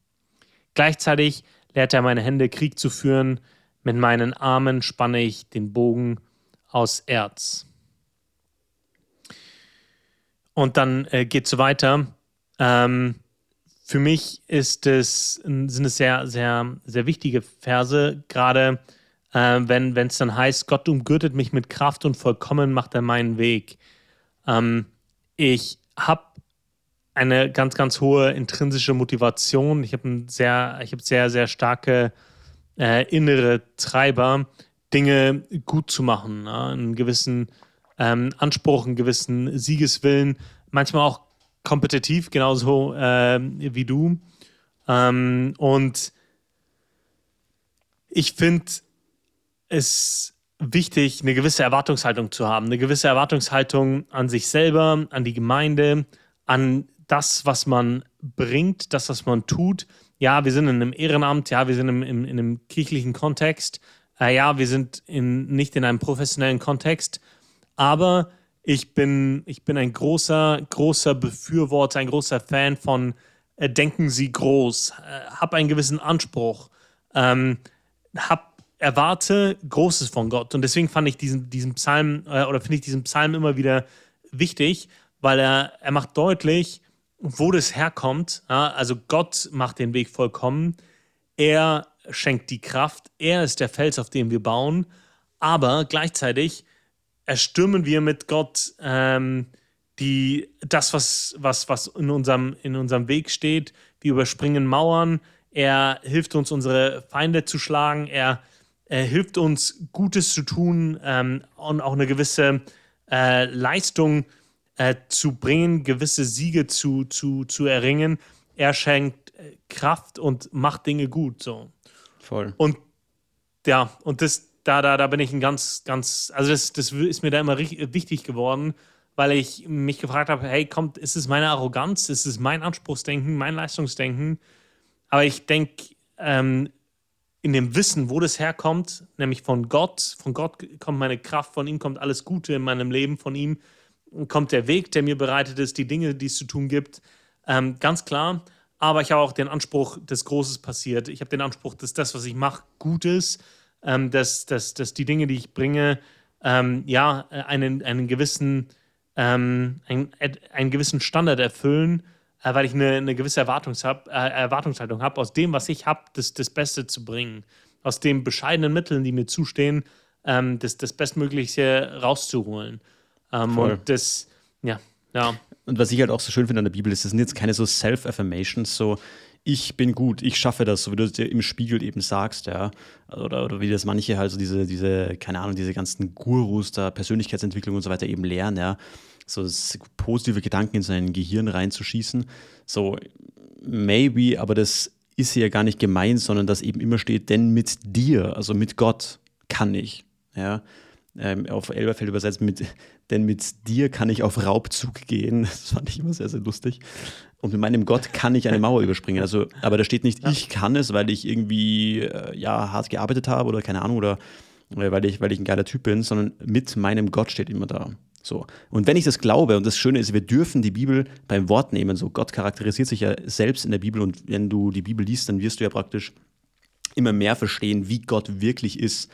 Gleichzeitig lehrt er meine Hände Krieg zu führen, mit meinen Armen spanne ich den Bogen aus Erz. Und dann äh, geht es weiter. Ähm, für mich ist es, sind es sehr, sehr, sehr wichtige Verse, gerade äh, wenn es dann heißt, Gott umgürtet mich mit Kraft und vollkommen macht er meinen Weg. Ähm, ich habe eine ganz, ganz hohe intrinsische Motivation. Ich habe sehr, ich habe sehr, sehr starke äh, innere Treiber, Dinge gut zu machen, ne? einen gewissen ähm, Anspruch, einen gewissen Siegeswillen, manchmal auch kompetitiv, genauso äh, wie du. Ähm, und ich finde es wichtig, eine gewisse Erwartungshaltung zu haben, eine gewisse Erwartungshaltung an sich selber, an die Gemeinde, an das, was man bringt, das, was man tut. Ja, wir sind in einem Ehrenamt, ja, wir sind im, im, in einem kirchlichen Kontext, äh, ja, wir sind in, nicht in einem professionellen Kontext, aber ich bin, ich bin ein großer, großer Befürworter, ein großer Fan von äh, Denken Sie groß, äh, hab einen gewissen Anspruch, ähm, hab, erwarte Großes von Gott. Und deswegen fand ich diesen, diesen Psalm, äh, oder finde ich diesen Psalm immer wieder wichtig, weil er, er macht deutlich, wo das herkommt. Ja? Also Gott macht den Weg vollkommen. Er schenkt die Kraft. Er ist der Fels, auf dem wir bauen. Aber gleichzeitig erstürmen wir mit Gott ähm, die, das, was, was, was in, unserem, in unserem Weg steht. Wir überspringen Mauern. Er hilft uns, unsere Feinde zu schlagen. Er, er hilft uns, Gutes zu tun ähm, und auch eine gewisse äh, Leistung äh, zu bringen, gewisse Siege zu, zu, zu erringen. Er schenkt äh, Kraft und macht Dinge gut. So. Voll. Und ja, und das, da, da, da bin ich ein ganz, ganz, also das, das ist mir da immer richtig, wichtig geworden, weil ich mich gefragt habe, hey, kommt, ist es meine Arroganz, ist es mein Anspruchsdenken, mein Leistungsdenken? Aber ich denke, ähm, in dem Wissen, wo das herkommt, nämlich von Gott, von Gott kommt meine Kraft, von ihm kommt alles Gute in meinem Leben, von ihm kommt der Weg, der mir bereitet ist, die Dinge, die es zu tun gibt, ähm, ganz klar. Aber ich habe auch den Anspruch, dass Großes passiert. Ich habe den Anspruch, dass das, was ich mache, gut ist ähm, dass, dass, dass die Dinge, die ich bringe, ähm, ja, einen, einen gewissen ähm, einen, einen gewissen Standard erfüllen, äh, weil ich eine, eine gewisse Erwartungs hab, äh, Erwartungshaltung habe, aus dem, was ich habe, das, das Beste zu bringen. Aus den bescheidenen Mitteln, die mir zustehen, ähm, das, das Bestmögliche rauszuholen. Ähm, und das, ja, ja. Und was ich halt auch so schön finde an der Bibel ist, das sind jetzt keine so Self-Affirmations, so ich bin gut, ich schaffe das, so wie du es dir im Spiegel eben sagst, ja. Oder, oder wie das manche halt so diese, diese, keine Ahnung, diese ganzen Gurus der Persönlichkeitsentwicklung und so weiter eben lernen, ja. So positive Gedanken in sein Gehirn reinzuschießen. So, maybe, aber das ist ja gar nicht gemeint, sondern dass eben immer steht, denn mit dir, also mit Gott, kann ich. Ja ähm, auf Elberfeld übersetzt mit, denn mit dir kann ich auf Raubzug gehen. Das fand ich immer sehr, sehr lustig. Und mit meinem Gott kann ich eine Mauer überspringen. Also, aber da steht nicht, ich kann es, weil ich irgendwie äh, ja, hart gearbeitet habe oder keine Ahnung, oder äh, weil, ich, weil ich ein geiler Typ bin, sondern mit meinem Gott steht immer da. So. Und wenn ich das glaube, und das Schöne ist, wir dürfen die Bibel beim Wort nehmen. So, Gott charakterisiert sich ja selbst in der Bibel und wenn du die Bibel liest, dann wirst du ja praktisch immer mehr verstehen, wie Gott wirklich ist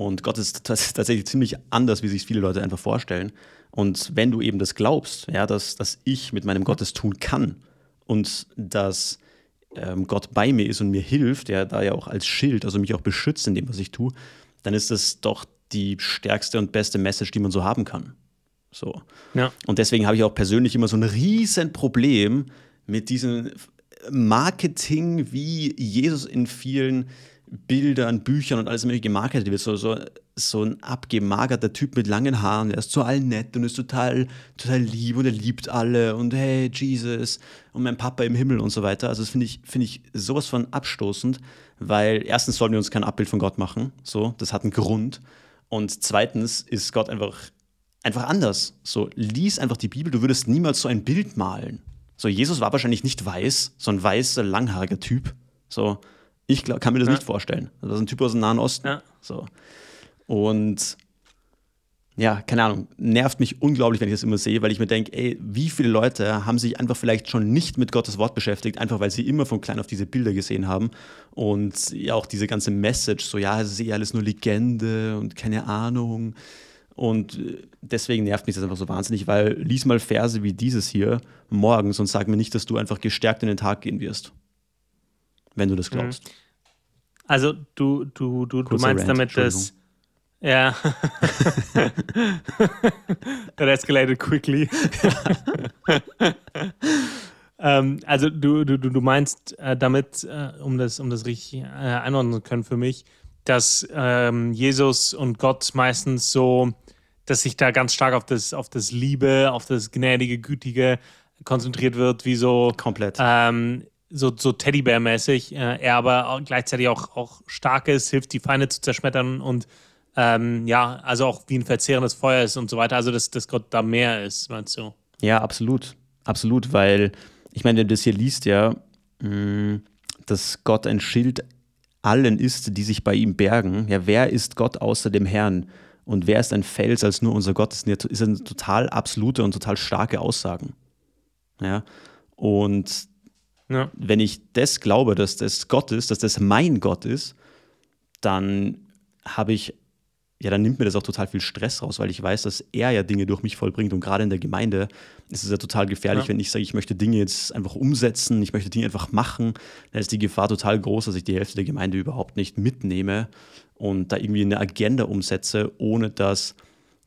Und Gott ist tatsächlich ziemlich anders, wie sich viele Leute einfach vorstellen. Und wenn du eben das glaubst, ja, dass, dass ich mit meinem Gott das tun kann und dass ähm, Gott bei mir ist und mir hilft, der da ja auch als Schild, also mich auch beschützt in dem, was ich tue, dann ist das doch die stärkste und beste Message, die man so haben kann. So. Ja. Und deswegen habe ich auch persönlich immer so ein riesen Problem mit diesem Marketing, wie Jesus in vielen Bildern, Büchern und alles mögliche gemarketet wird. So, so, so ein abgemagerter Typ mit langen Haaren, der ist total nett und ist total, total lieb und er liebt alle und hey, Jesus und mein Papa im Himmel und so weiter. Also das finde ich, finde ich sowas von abstoßend, weil erstens sollten wir uns kein Abbild von Gott machen. So, das hat einen Grund. Und zweitens ist Gott einfach, einfach anders. So, lies einfach die Bibel, du würdest niemals so ein Bild malen. So, Jesus war wahrscheinlich nicht weiß, so ein weißer, langhaariger Typ. So, ich glaub, kann mir das ja. nicht vorstellen. Das ist ein Typ aus dem Nahen Osten. Ja. So. Und ja, keine Ahnung, nervt mich unglaublich, wenn ich das immer sehe, weil ich mir denke, ey, wie viele Leute haben sich einfach vielleicht schon nicht mit Gottes Wort beschäftigt, einfach weil sie immer von klein auf diese Bilder gesehen haben und ja auch diese ganze Message, so ja, es ist eh alles nur Legende und keine Ahnung. Und äh, deswegen nervt mich das einfach so wahnsinnig, weil lies mal Verse wie dieses hier morgens und sag mir nicht, dass du einfach gestärkt in den Tag gehen wirst wenn du das mhm. Also du, du, du, du meinst Rant, damit, dass ja. That escalated quickly. ähm, also du, du, du meinst äh, damit, äh, um, das, um das richtig äh, einordnen zu können für mich, dass ähm, Jesus und Gott meistens so, dass sich da ganz stark auf das, auf das Liebe, auf das gnädige, gütige konzentriert wird, wie so komplett ähm, so, so Teddybär-mäßig, äh, er aber auch gleichzeitig auch, auch stark ist, hilft, die Feinde zu zerschmettern und ähm, ja, also auch wie ein verzehrendes Feuer ist und so weiter. Also, dass, dass Gott da mehr ist, meinst du? Ja, absolut. Absolut, weil ich meine, wenn du das hier liest, ja, mh, mm, dass Gott ein Schild allen ist, die sich bei ihm bergen. Ja, wer ist Gott außer dem Herrn? Und wer ist ein Fels als nur unser Gott? Das sind ja total absolute und total starke Aussagen. Ja. Und ja. Wenn ich das glaube, dass das Gott ist, dass das mein Gott ist, dann habe ich, ja, dann nimmt mir das auch total viel Stress raus, weil ich weiß, dass er ja Dinge durch mich vollbringt. Und gerade in der Gemeinde ist es ja total gefährlich, ja. wenn ich sage, ich möchte Dinge jetzt einfach umsetzen, ich möchte Dinge einfach machen. Dann ist die Gefahr total groß, dass ich die Hälfte der Gemeinde überhaupt nicht mitnehme und da irgendwie eine Agenda umsetze, ohne dass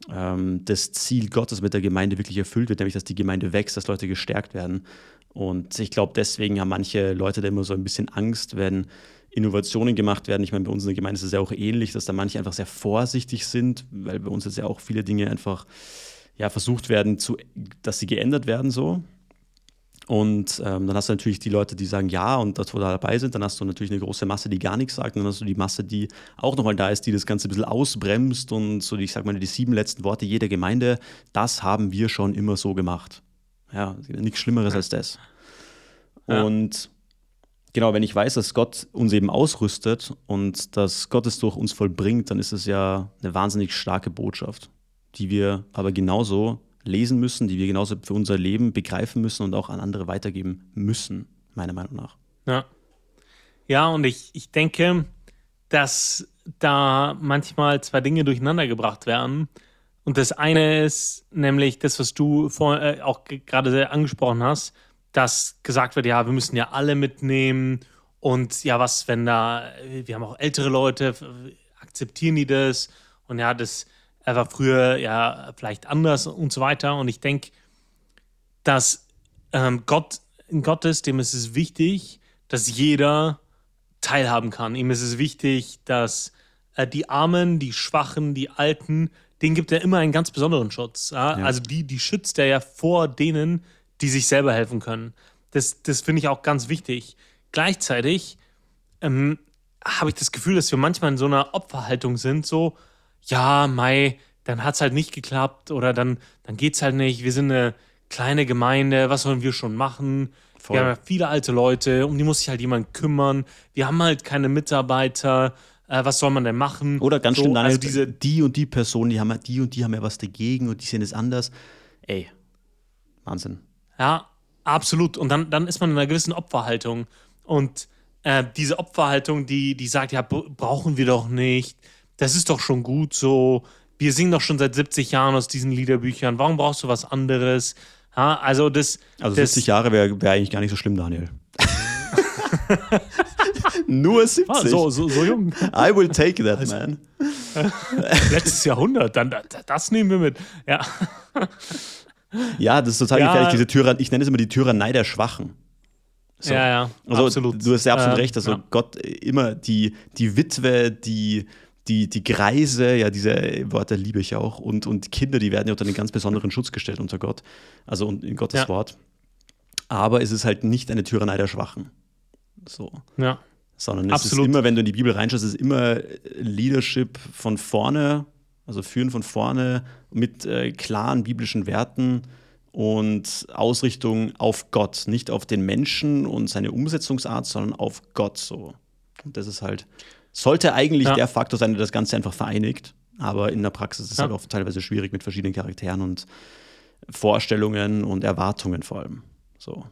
ähm, das Ziel Gottes mit der Gemeinde wirklich erfüllt wird, nämlich dass die Gemeinde wächst, dass Leute gestärkt werden. Und ich glaube, deswegen haben manche Leute da immer so ein bisschen Angst, wenn Innovationen gemacht werden. Ich meine, bei uns in der Gemeinde ist es ja auch ähnlich, dass da manche einfach sehr vorsichtig sind, weil bei uns jetzt ja auch viele Dinge einfach ja, versucht werden, zu, dass sie geändert werden so. Und ähm, dann hast du natürlich die Leute, die sagen ja und da dabei sind. Dann hast du natürlich eine große Masse, die gar nichts sagt. Und dann hast du die Masse, die auch nochmal da ist, die das Ganze ein bisschen ausbremst und so, die, ich sag mal, die sieben letzten Worte jeder Gemeinde, das haben wir schon immer so gemacht. Ja, nichts Schlimmeres als das. Ja. Und genau, wenn ich weiß, dass Gott uns eben ausrüstet und dass Gott es durch uns vollbringt, dann ist es ja eine wahnsinnig starke Botschaft, die wir aber genauso lesen müssen, die wir genauso für unser Leben begreifen müssen und auch an andere weitergeben müssen, meiner Meinung nach. Ja, ja und ich, ich denke, dass da manchmal zwei Dinge durcheinander gebracht werden. Und das eine ist nämlich das, was du vor, äh, auch gerade angesprochen hast, dass gesagt wird, ja, wir müssen ja alle mitnehmen und ja, was, wenn da, wir haben auch ältere Leute, akzeptieren die das und ja, das war früher ja vielleicht anders und so weiter. Und ich denke, dass ähm, Gott Gott ist, dem ist es wichtig, dass jeder teilhaben kann. Ihm ist es wichtig, dass äh, die Armen, die Schwachen, die Alten, denen gibt er immer einen ganz besonderen Schutz. Ja? Ja. Also die, die schützt er ja vor denen, die sich selber helfen können. Das, das finde ich auch ganz wichtig. Gleichzeitig ähm, habe ich das Gefühl, dass wir manchmal in so einer Opferhaltung sind, so, ja, Mai, dann hat es halt nicht geklappt oder dann, dann geht es halt nicht. Wir sind eine kleine Gemeinde, was sollen wir schon machen? Voll. Wir haben ja viele alte Leute, um die muss sich halt jemand kümmern. Wir haben halt keine Mitarbeiter. Äh, was soll man denn machen? Oder ganz so, schlimm, dann also diese die und die Person, die haben die und die haben ja was dagegen und die sehen es anders. Ey, Wahnsinn. Ja, absolut. Und dann, dann ist man in einer gewissen Opferhaltung. Und äh, diese Opferhaltung, die, die sagt, ja, brauchen wir doch nicht. das ist doch schon gut so. Wir singen doch schon seit 70 Jahren aus diesen Liederbüchern. Warum brauchst du was anderes? Ja, also das. Also das, 70 Jahre wäre wär eigentlich gar nicht so schlimm, Daniel. Nur 70. Ah, so, so, so jung. I will take that, also, man. Letztes Jahrhundert, dann das nehmen wir mit. Ja. Ja, das ist total ja. gefährlich, diese Tyrannei. Ich nenne es immer die Tyrannei der Schwachen. So. Ja, ja. Also, absolut. Du hast ja absolut äh, recht. Also, ja. Gott immer die, die Witwe, die, die, die Greise, ja, diese Worte liebe ich auch, und, und Kinder, die werden ja unter einen ganz besonderen Schutz gestellt unter Gott, also in Gottes ja. Wort. Aber es ist halt nicht eine Tyrannei der Schwachen. So. Ja. Sondern es Absolut. ist immer, wenn du in die Bibel reinschaust, es ist immer Leadership von vorne, also Führen von vorne mit äh, klaren biblischen Werten und Ausrichtung auf Gott, nicht auf den Menschen und seine Umsetzungsart, sondern auf Gott so. Und das ist halt, sollte eigentlich ja. der Faktor sein, der das Ganze einfach vereinigt. Aber in der Praxis ist es ja. halt oft teilweise schwierig mit verschiedenen Charakteren und Vorstellungen und Erwartungen vor allem. So.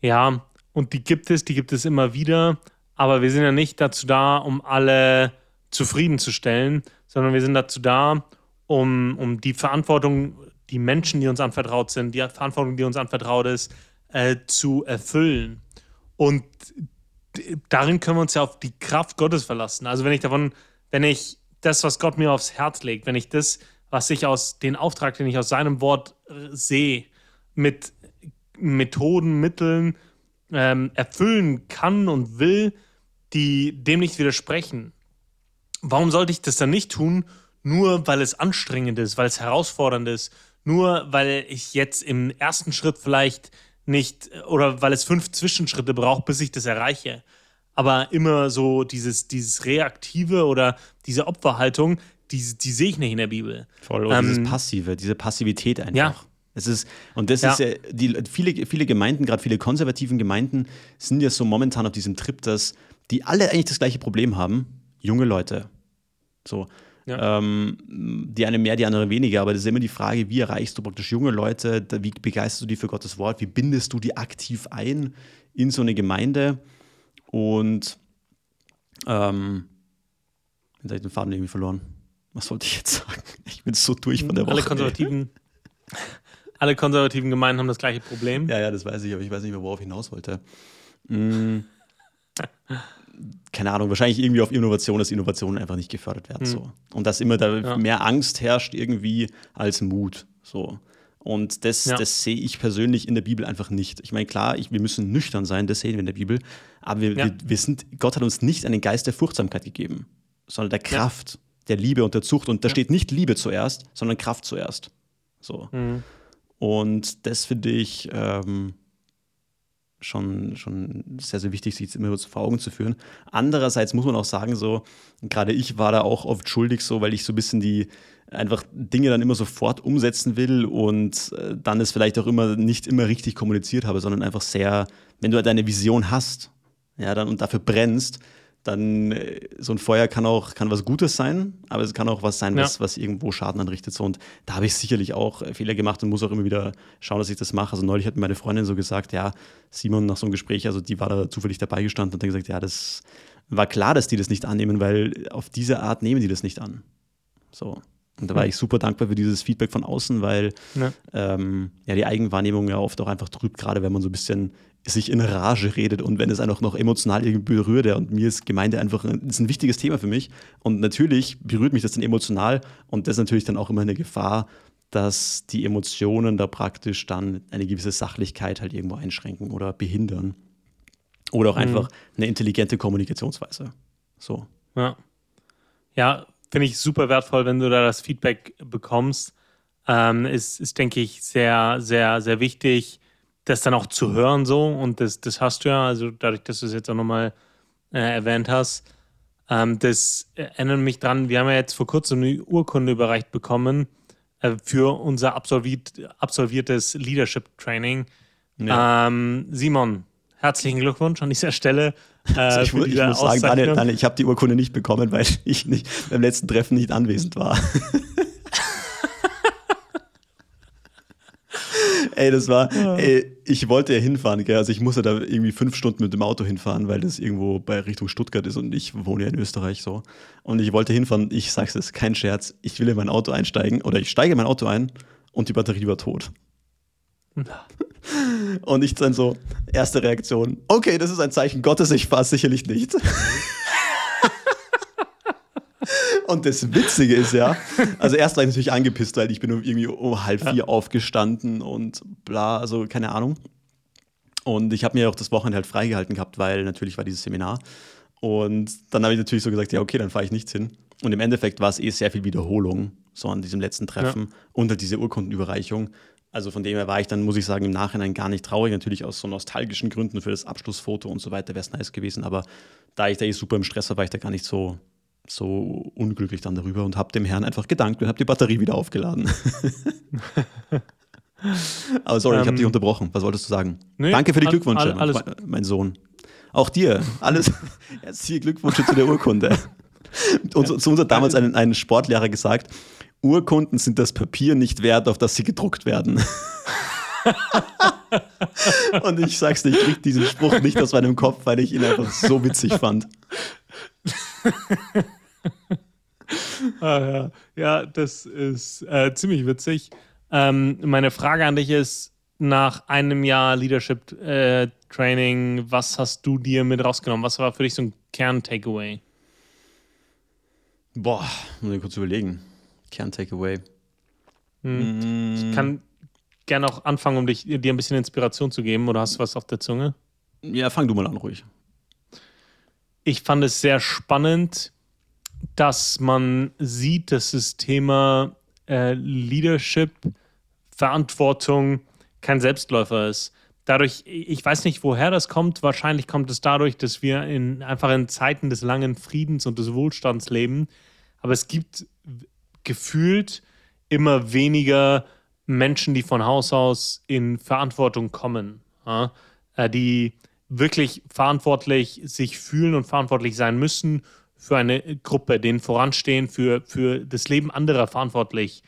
Ja, und die gibt es, die gibt es immer wieder. Aber wir sind ja nicht dazu da, um alle zufriedenzustellen, sondern wir sind dazu da, um, um die Verantwortung, die Menschen, die uns anvertraut sind, die Verantwortung, die uns anvertraut ist, äh, zu erfüllen. Und darin können wir uns ja auf die Kraft Gottes verlassen. Also wenn ich davon, wenn ich das, was Gott mir aufs Herz legt, wenn ich das, was ich aus den Auftrag, den ich aus seinem Wort äh, sehe, mit Methoden, Mitteln ähm, erfüllen kann und will, die dem nicht widersprechen. Warum sollte ich das dann nicht tun, nur weil es anstrengend ist, weil es herausfordernd ist, nur weil ich jetzt im ersten Schritt vielleicht nicht oder weil es fünf Zwischenschritte braucht, bis ich das erreiche. Aber immer so dieses, dieses Reaktive oder diese Opferhaltung, die, die sehe ich nicht in der Bibel. Voll, oder ähm, dieses Passive, diese Passivität einfach. Ja. Es ist, und das ja. ist ja, die, viele, viele Gemeinden, gerade viele konservativen Gemeinden, sind ja so momentan auf diesem Trip, dass die alle eigentlich das gleiche Problem haben. Junge Leute. So. Ja. Ähm, die eine mehr, die andere weniger, aber das ist immer die Frage, wie erreichst du praktisch junge Leute, wie begeisterst du die für Gottes Wort, wie bindest du die aktiv ein in so eine Gemeinde und ähm, jetzt habe ich den Faden irgendwie verloren. Was wollte ich jetzt sagen? Ich bin so durch von der Woche. Alle konservativen, alle konservativen Gemeinden haben das gleiche Problem. Ja, ja, das weiß ich, aber ich weiß nicht mehr, worauf ich hinaus wollte. Hm. keine Ahnung, wahrscheinlich irgendwie auf Innovation, dass Innovationen einfach nicht gefördert werden. Hm. So. Und dass immer da ja. mehr Angst herrscht irgendwie als Mut. So. Und das, ja. das sehe ich persönlich in der Bibel einfach nicht. Ich meine, klar, ich, wir müssen nüchtern sein, das sehen wir in der Bibel, aber wir, ja. wir, wir, sind, Gott hat uns nicht einen Geist der Furchtsamkeit gegeben, sondern der Kraft, der Liebe und der Zucht. Und da steht nicht Liebe zuerst, sondern Kraft zuerst. So. Mhm. Und das finde ich, ähm, schon, schon sehr, sehr wichtig, sich immer so vor Augen zu führen. Andererseits muss man auch sagen, so, gerade ich war da auch oft schuldig, so, weil ich so ein bisschen die einfach Dinge dann immer sofort umsetzen will und äh, dann es vielleicht auch immer nicht immer richtig kommuniziert habe, sondern einfach sehr, wenn du deine Vision hast, ja, dann und dafür brennst, dann äh, so ein Feuer kann auch kann was Gutes sein, aber es kann auch was sein, was, ja. was irgendwo Schaden anrichtet. So. Und da habe ich sicherlich auch äh, Fehler gemacht und muss auch immer wieder schauen, dass ich das mache. Also neulich hat meine Freundin so gesagt, ja, Simon nach so einem Gespräch, also die war da zufällig dabei gestanden und hat gesagt, ja, das war klar, dass die das nicht annehmen, weil auf diese Art nehmen die das nicht an. So. Und da war hm. ich super dankbar für dieses Feedback von außen, weil ja. Ähm, ja die Eigenwahrnehmung ja oft auch einfach trübt, gerade wenn man so ein bisschen sich in Rage redet und wenn es einfach noch emotional irgendwie berührt. Und mir ist Gemeinde einfach ein, ist ein wichtiges Thema für mich. Und natürlich berührt mich das dann emotional und das ist natürlich dann auch immer eine Gefahr, dass die Emotionen da praktisch dann eine gewisse Sachlichkeit halt irgendwo einschränken oder behindern. Oder auch mhm. einfach eine intelligente Kommunikationsweise. So. Ja. Ja, finde ich super wertvoll, wenn du da das Feedback bekommst. Ähm, ist, ist, denke ich, sehr, sehr, sehr wichtig das dann auch zu hören so und das, das hast du ja, also dadurch, dass du es jetzt auch nochmal äh, erwähnt hast, ähm, das erinnert mich dran, wir haben ja jetzt vor kurzem eine Urkunde überreicht bekommen äh, für unser absolviert, absolviertes Leadership Training. Ja. Ähm, Simon, herzlichen Glückwunsch an dieser Stelle. Äh, also ich, ich muss sagen, Daniel, Daniel, ich habe die Urkunde nicht bekommen, weil ich nicht, beim letzten Treffen nicht anwesend war. ey, das war, ey, ich wollte ja hinfahren, gell? also ich musste da irgendwie fünf Stunden mit dem Auto hinfahren, weil das irgendwo bei Richtung Stuttgart ist und ich wohne ja in Österreich so. Und ich wollte hinfahren, ich sag's es, kein Scherz, ich will in mein Auto einsteigen oder ich steige in mein Auto ein und die Batterie war tot. Und ich dann so, erste Reaktion, okay, das ist ein Zeichen Gottes, ich fahre sicherlich nicht. Und das Witzige ist ja, also erst war ich natürlich angepisst, weil ich bin irgendwie um halb vier ja. aufgestanden und bla, also keine Ahnung. Und ich habe mir auch das Wochenende halt freigehalten gehabt, weil natürlich war dieses Seminar. Und dann habe ich natürlich so gesagt, ja, okay, dann fahre ich nichts hin. Und im Endeffekt war es eh sehr viel Wiederholung, so an diesem letzten Treffen ja. und halt diese Urkundenüberreichung. Also von dem her war ich dann, muss ich sagen, im Nachhinein gar nicht traurig. Natürlich aus so nostalgischen Gründen für das Abschlussfoto und so weiter wäre es nice gewesen. Aber da ich da eh super im Stress war, war ich da gar nicht so, so unglücklich dann darüber und habe dem Herrn einfach gedankt und habe die Batterie wieder aufgeladen. Aber sorry, ähm, ich habe dich unterbrochen. Was wolltest du sagen? Nee, Danke für die all, Glückwünsche, all, mein, mein, Sohn. Auch dir. Alles. Herzliche Glückwünsche zu der Urkunde. Und zu, zu uns hat damals ein, ein Sportlehrer gesagt, Urkunden sind das Papier nicht wert, auf das sie gedruckt werden. Und ich sag's dir, ich krieg diesen Spruch nicht aus meinem Kopf, weil ich ihn einfach so witzig fand. ah, ja. ja, das ist äh, ziemlich witzig. Ähm, meine Frage an dich ist: Nach einem Jahr Leadership äh, Training, was hast du dir mit rausgenommen? Was war für dich so ein Kern-Takeaway? Boah, muss ich kurz überlegen. Kern-Takeaway. Hm. Ich kann gerne auch anfangen, um dich, dir ein bisschen Inspiration zu geben. Oder hast du was auf der Zunge? Ja, fang du mal an, ruhig. Ich fand es sehr spannend, dass man sieht, dass das Thema äh, Leadership, Verantwortung kein Selbstläufer ist. Dadurch, ich weiß nicht, woher das kommt. Wahrscheinlich kommt es dadurch, dass wir in, einfach in Zeiten des langen Friedens und des Wohlstands leben. Aber es gibt gefühlt immer weniger Menschen, die von Haus aus in Verantwortung kommen, ja? Äh, die wirklich verantwortlich sich fühlen und verantwortlich sein müssen für eine Gruppe, denen voranstehen, für, für das Leben anderer verantwortlich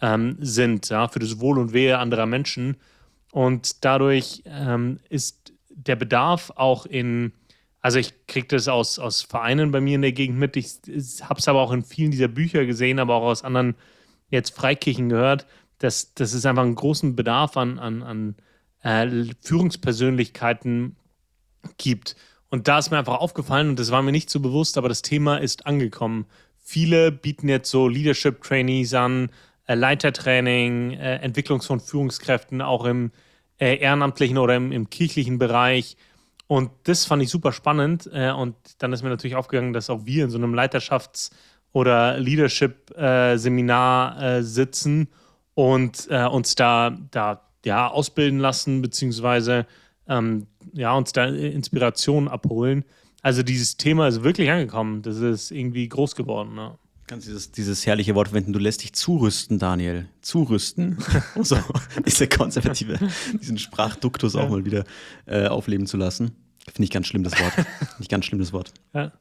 ähm, sind, ja? für das Wohl und Wehe anderer Menschen. Und dadurch ähm, ist der Bedarf auch in also ich kriege das aus, aus Vereinen bei mir in der Gegend mit. Ich, habe es aber auch in vielen dieser Bücher gesehen, aber auch aus anderen jetzt Freikirchen gehört, dass, dass es einfach einen großen Bedarf an, an, an äh, Führungspersönlichkeiten gibt. Und da ist mir einfach aufgefallen, und das war mir nicht so bewusst, aber das Thema ist angekommen. Viele bieten jetzt so Leadership-Trainees an, äh, Leitertraining, äh, Entwicklung von Führungskräften, auch im äh, ehrenamtlichen oder im, im kirchlichen Bereich und das fand ich super spannend. Äh, und dann ist mir natürlich aufgegangen, dass auch wir in so einem Leiterschafts- oder Leadership-Seminar äh, sitzen und äh, uns da, da ja, ausbilden lassen, beziehungsweise ähm, ja, uns da Inspiration abholen. Also dieses Thema ist wirklich angekommen. Das ist irgendwie groß geworden. Ne? Kannst dieses, dieses herrliche Wort verwenden, du lässt dich zurüsten, Daniel. Zurüsten. so diese konservative, diesen Sprachduktus ja. auch mal wieder äh, aufleben zu lassen. Finde ich ganz schlimm, das Wort. Nicht ganz schlimm, das Wort. Ja.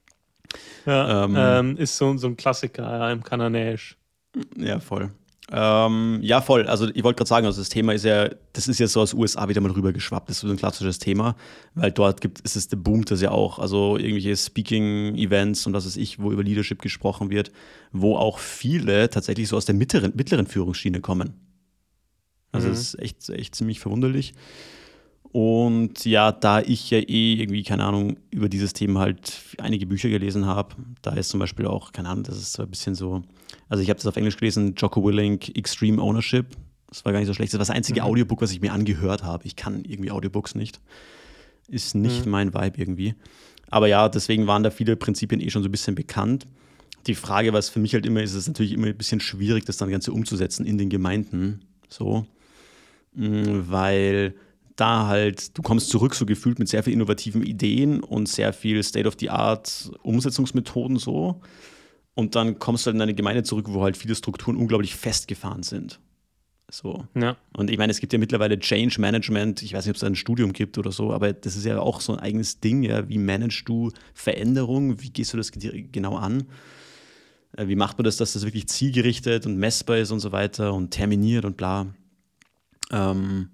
ja ähm, ähm, ist so, so ein Klassiker ja, im Kananäisch. Ja, voll. Ähm, ja, voll. Also ich wollte gerade sagen, also das Thema ist ja, das ist ja so aus den USA wieder mal rübergeschwappt. Das ist so ein klassisches Thema, weil dort gibt ist es der boomt das ja auch. Also irgendwelche Speaking-Events und was weiß ich, wo über Leadership gesprochen wird, wo auch viele tatsächlich so aus der mittleren, mittleren Führungsschiene kommen. Also mhm. das ist echt, echt ziemlich verwunderlich. Und ja, da ich ja eh irgendwie, keine Ahnung, über dieses Thema halt einige Bücher gelesen habe, da ist zum Beispiel auch, keine Ahnung, das ist so ein bisschen so, also ich habe das auf Englisch gelesen, Jocko Willink, Extreme Ownership. Das war gar nicht so schlecht. Das war das einzige mhm. Audiobook, was ich mir angehört habe. Ich kann irgendwie Audiobooks nicht. Ist nicht mhm. mein Vibe irgendwie. Aber ja, deswegen waren da viele Prinzipien eh schon so ein bisschen bekannt. Die Frage, was für mich halt immer ist, ist natürlich immer ein bisschen schwierig, das dann Ganze umzusetzen in den Gemeinden. So. Mm, weil da halt, du kommst zurück so gefühlt mit sehr viel innovativen Ideen und sehr viel State-of-the-Art Umsetzungsmethoden so. Und dann kommst du halt in eine Gemeinde zurück, wo halt viele Strukturen unglaublich festgefahren sind. So. Ja. Und ich meine, es gibt ja mittlerweile Change Management, ich weiß nicht, ob es da ein Studium gibt oder so, aber das ist ja auch so ein eigenes Ding, ja. Wie managst du Veränderung? Wie gehst du das genau an? Äh, wie macht man das, dass das wirklich zielgerichtet und messbar ist und so weiter und terminiert und bla. Ähm,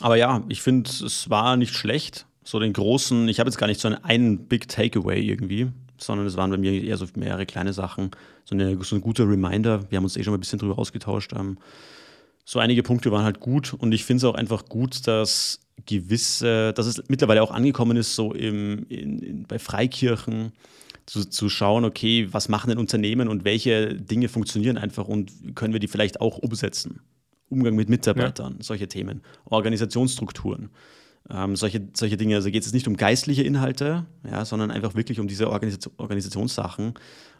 Aber ja, ich finde, es war nicht schlecht. So den großen, ich habe jetzt gar nicht so einen, einen Big Takeaway irgendwie, sondern es waren bei mir eher so mehrere kleine Sachen. So, eine, so ein guter Reminder. Wir haben uns eh schon mal ein bisschen drüber ausgetauscht. Ähm, so einige Punkte waren halt gut und ich finde es auch einfach gut, dass gewisse, dass es mittlerweile auch angekommen ist, so im, in, in, bei Freikirchen zu, zu schauen, okay, was machen denn Unternehmen und welche Dinge funktionieren einfach und können wir die vielleicht auch umsetzen. Umgang mit Mitarbeitern, ja. solche Themen, Organisationsstrukturen. Ähm, solche, solche Dinge, also geht es nicht um geistliche Inhalte, ja, sondern einfach wirklich um diese Organisation, Organisationssachen.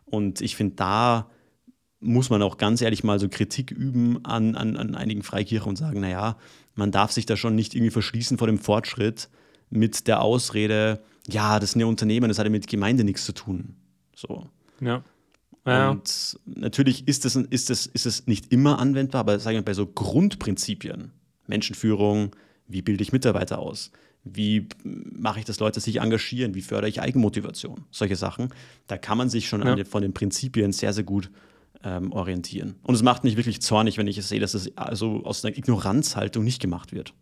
Und ich finde, da muss man auch ganz ehrlich mal so Kritik üben an, an, an einigen Freikirchen und sagen, naja, man darf sich da schon nicht irgendwie verschließen vor dem Fortschritt mit der Ausrede, ja, das sind ja Unternehmen, das hat ja mit Gemeinde nichts zu tun. So. Ja. ja. Und natürlich ist es, ist, es, ist nicht immer anwendbar, aber sagen wir bei so Grundprinzipien, Menschenführung, wie bilde ich Mitarbeiter aus? Wie mache ich, dass Leute sich engagieren? Wie fördere ich Eigenmotivation? Solche Sachen. Da kann man sich schon ja. von den Prinzipien sehr, sehr gut ähm, orientieren. Und es macht mich wirklich zornig, wenn ich es sehe, dass es also aus einer Ignoranzhaltung nicht gemacht wird.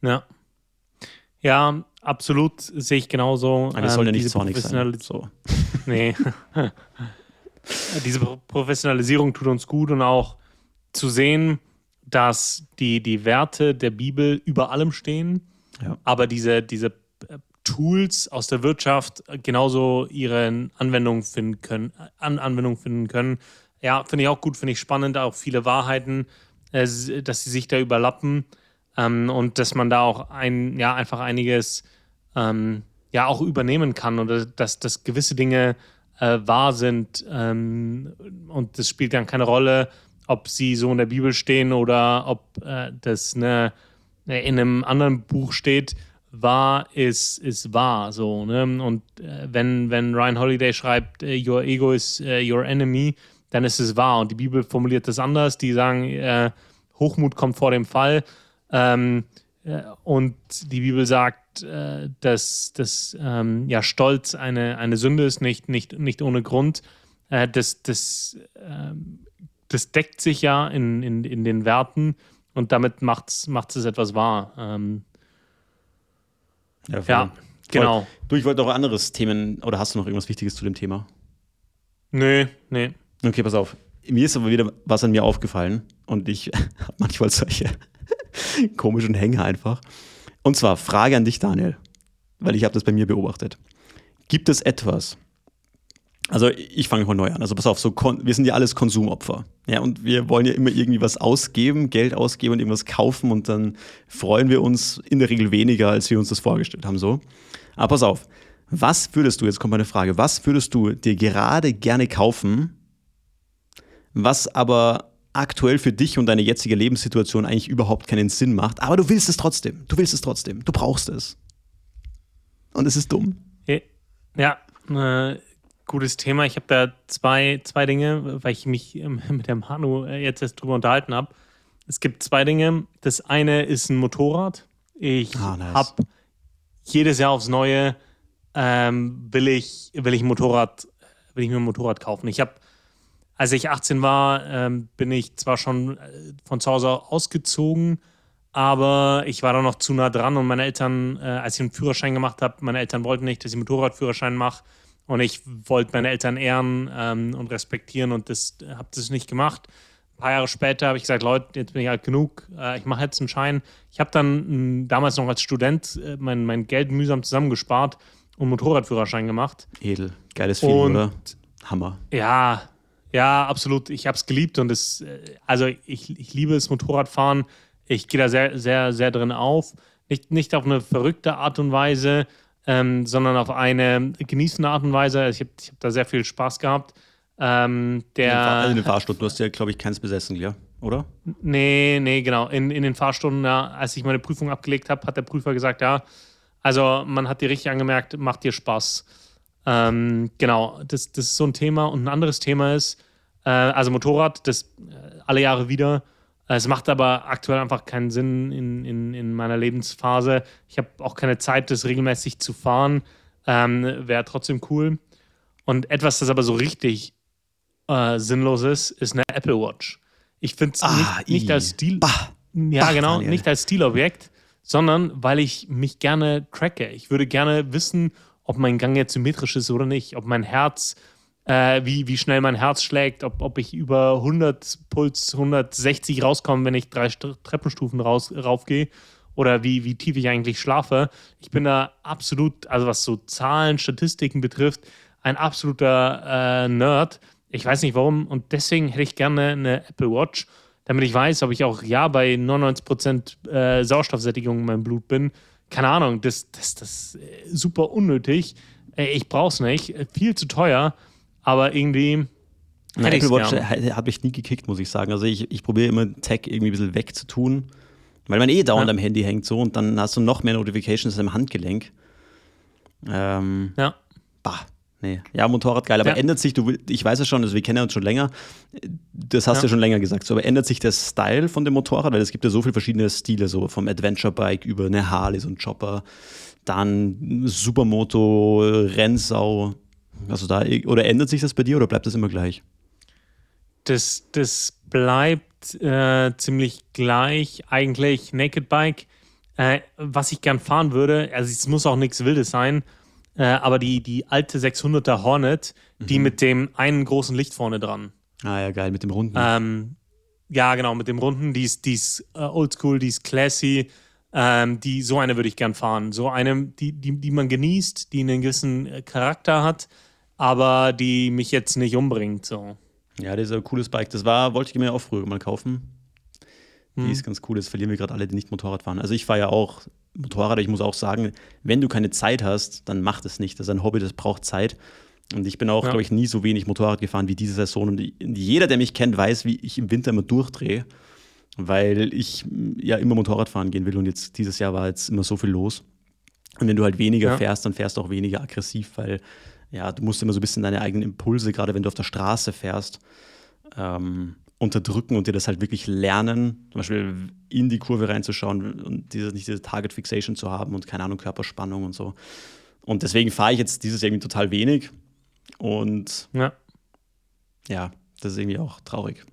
Ja. Ja, absolut sehe ich genauso. Aber es soll ja ähm, nicht zornig sein. So. Nee. diese Professionalisierung tut uns gut und auch zu sehen, dass die, die Werte der Bibel über allem stehen, ja. aber diese, diese Tools aus der Wirtschaft genauso ihre Anwendung finden können, An Anwendung finden können. Ja, finde ich auch gut, finde ich spannend, auch viele Wahrheiten, äh, dass sie sich da überlappen ähm, und dass man da auch ein, ja, einfach einiges ähm, ja auch übernehmen kann oder dass, dass gewisse Dinge äh, wahr sind ähm, und das spielt dann keine Rolle, ob sie so in der Bibel stehen oder ob äh, das eine, in einem anderen Buch steht wahr ist, ist wahr. So, ne? Und äh, wenn, wenn Ryan Holiday schreibt, äh, Your ego is uh, your enemy, dann ist es wahr. Und die Bibel formuliert das anders. Die sagen, äh, Hochmut kommt vor dem Fall. Ähm, äh, und die Bibel sagt, dass, dass ähm, ja, Stolz eine, eine Sünde ist, nicht, nicht, nicht ohne Grund. das, das, ähm, das deckt sich ja in, in, in den Werten und damit macht es etwas wahr. Ähm, ja, ja genau. Du, ich wollte noch anderes Themen, oder hast du noch irgendwas Wichtiges zu dem Thema? Nee, nee. Okay, pass auf. Mir ist aber wieder was an mir aufgefallen und ich habe manchmal solche komischen Hänge einfach. Und zwar Frage an dich, Daniel, weil ich habe das bei mir beobachtet. Gibt es etwas, also ich fange von neu an. Also pass auf, so wir sind ja alles Konsumopfer. Ja, und wir wollen ja immer irgendwie was ausgeben, Geld ausgeben und irgendwas kaufen und dann freuen wir uns in der Regel weniger, als wir uns das vorgestellt haben. So. Aber pass auf, was würdest du, jetzt kommt meine Frage, was würdest du dir gerade gerne kaufen, was aber aktuell für dich und deine jetzige Lebenssituation eigentlich überhaupt keinen Sinn macht, aber du willst es trotzdem, du willst es trotzdem, du brauchst es. Und es ist dumm. Ja, äh, gutes Thema. Ich habe da zwei, zwei Dinge, weil ich mich ähm, mit dem Manu äh, jetzt erst drüber unterhalten habe. Es gibt zwei Dinge. Das eine ist ein Motorrad. Ich ah, nice. habe jedes Jahr aufs Neue ähm, will ich will ich Motorrad will ich mir ein Motorrad kaufen. Ich habe als ich 18 war, ähm, bin ich zwar schon äh, von zu Hause ausgezogen, aber ich war da noch zu nah dran und meine Eltern, äh, als ich einen Führerschein gemacht habe, meine Eltern wollten nicht, dass ich einen Motorradführerschein mache. Und ich wollte meine Eltern ehren ähm, und respektieren und das habe das nicht gemacht. Ein paar Jahre später habe ich gesagt, Leute, jetzt bin ich alt genug, äh, ich mache jetzt einen Schein. Ich habe dann mh, damals noch als Student äh, mein, mein Geld mühsam zusammengespart und Motorradführerschein gemacht. Edel, geiles Feeling, oder? Hammer. Ja, ja, absolut. Ich habe es geliebt und es, äh, also ich, ich liebe es Motorradfahren. Ich gehe da sehr, sehr, sehr drin auf. Nicht, nicht auf eine verrückte Art und Weise, ähm, sondern auf eine genießende Art und Weise. Ich habe hab da sehr viel Spaß gehabt. Ähm, der, also in den Fahrstunden, du hast ja, glaube ich, keins besessen, ja? oder? Nee, nee, genau. In, in den Fahrstunden, ja, als ich meine Prüfung abgelegt habe, hat der Prüfer gesagt, ja, also man hat dir richtig angemerkt, macht dir Spaß. Ähm, genau, das, das ist so ein Thema. Und ein anderes Thema ist, äh, also Motorrad, das äh, alle Jahre wieder es macht aber aktuell einfach keinen Sinn in, in, in meiner Lebensphase. Ich habe auch keine Zeit, das regelmäßig zu fahren. Ähm, Wäre trotzdem cool. Und etwas, das aber so richtig äh, sinnlos ist, ist eine Apple Watch. Ich finde es ah, nicht, nicht, als Stil. Bah. ja, Ach, genau, Daniel. nicht als Stilobjekt, sondern weil ich mich gerne tracke. Ich würde gerne wissen, ob mein Gang jetzt symmetrisch ist oder nicht, ob mein Herz, äh, wie, wie schnell mein Herz schlägt, ob, ob ich über 100 Puls 160 rauskomme, wenn ich drei St Treppenstufen raufgehe oder wie, wie tief ich eigentlich schlafe. Ich bin da absolut, also was so Zahlen, Statistiken betrifft, ein absoluter äh, Nerd. Ich weiß nicht warum und deswegen hätte ich gerne eine Apple Watch, damit ich weiß, ob ich auch ja bei 99% äh, Sauerstoffsättigung in meinem Blut bin. Keine Ahnung, das, das, das ist super unnötig. Äh, Ich brauch's nicht. Äh, Viel zu teuer, aber irgendwie. Na, hätte ich's Apple Watch hat mich nie gekickt, muss ich sagen. Also ich, ich probiere immer Tech irgendwie ein bisschen wegzutun, weil man eh dauernd Ja. am Handy hängt so und dann hast du noch mehr Notifications im Handgelenk. Ähm, Ja. bah, nee. Ja, Motorrad geil, aber Ja. ändert sich, du, will- ich weiß es schon, also wir kennen uns schon länger, das hast Ja. du ja schon länger gesagt, so, aber ändert sich der Style von dem Motorrad, weil es gibt ja so viele verschiedene Stile, so vom Adventure-Bike über eine Harley, so ein Chopper, dann Supermoto, Rennsau, also da, oder ändert sich das bei dir oder bleibt das immer gleich? Das, das bleibt äh, ziemlich gleich. Eigentlich Naked Bike. Äh, was ich gern fahren würde, also es muss auch nichts Wildes sein, äh, aber die, die alte 600er Hornet, die Mhm. mit dem einen großen Licht vorne dran. Ah ja, geil, mit dem Runden. Ähm, ja, genau, mit dem Runden, die ist, die ist äh, oldschool, die ist classy. Ähm, die, so eine würde ich gern fahren. So eine, die, die, die man genießt, die einen gewissen äh, Charakter hat, aber die mich jetzt nicht umbringt. So. Ja, das ist ein cooles Bike. Das war, wollte ich mir auch früher mal kaufen. Die ist ganz cool. Das verlieren wir gerade alle, die nicht Motorrad fahren. Also ich fahre ja auch Motorrad. Ich muss auch sagen, wenn du keine Zeit hast, dann mach das nicht. Das ist ein Hobby, das braucht Zeit. Und ich bin auch, Ja. glaube ich, nie so wenig Motorrad gefahren wie diese Saison. Und jeder, der mich kennt, weiß, wie ich im Winter immer durchdrehe, weil ich mm, ja immer Motorrad fahren gehen will. Und jetzt dieses Jahr war jetzt immer so viel los. Und wenn du halt weniger Ja. fährst, dann fährst du auch weniger aggressiv, weil ja, du musst immer so ein bisschen deine eigenen Impulse, gerade wenn du auf der Straße fährst, ähm, unterdrücken und dir das halt wirklich lernen, zum Beispiel in die Kurve reinzuschauen und diese, nicht diese Target Fixation zu haben und keine Ahnung, Körperspannung und so. Und deswegen fahre ich jetzt dieses Jahr irgendwie total wenig und Ja. ja, das ist irgendwie auch traurig.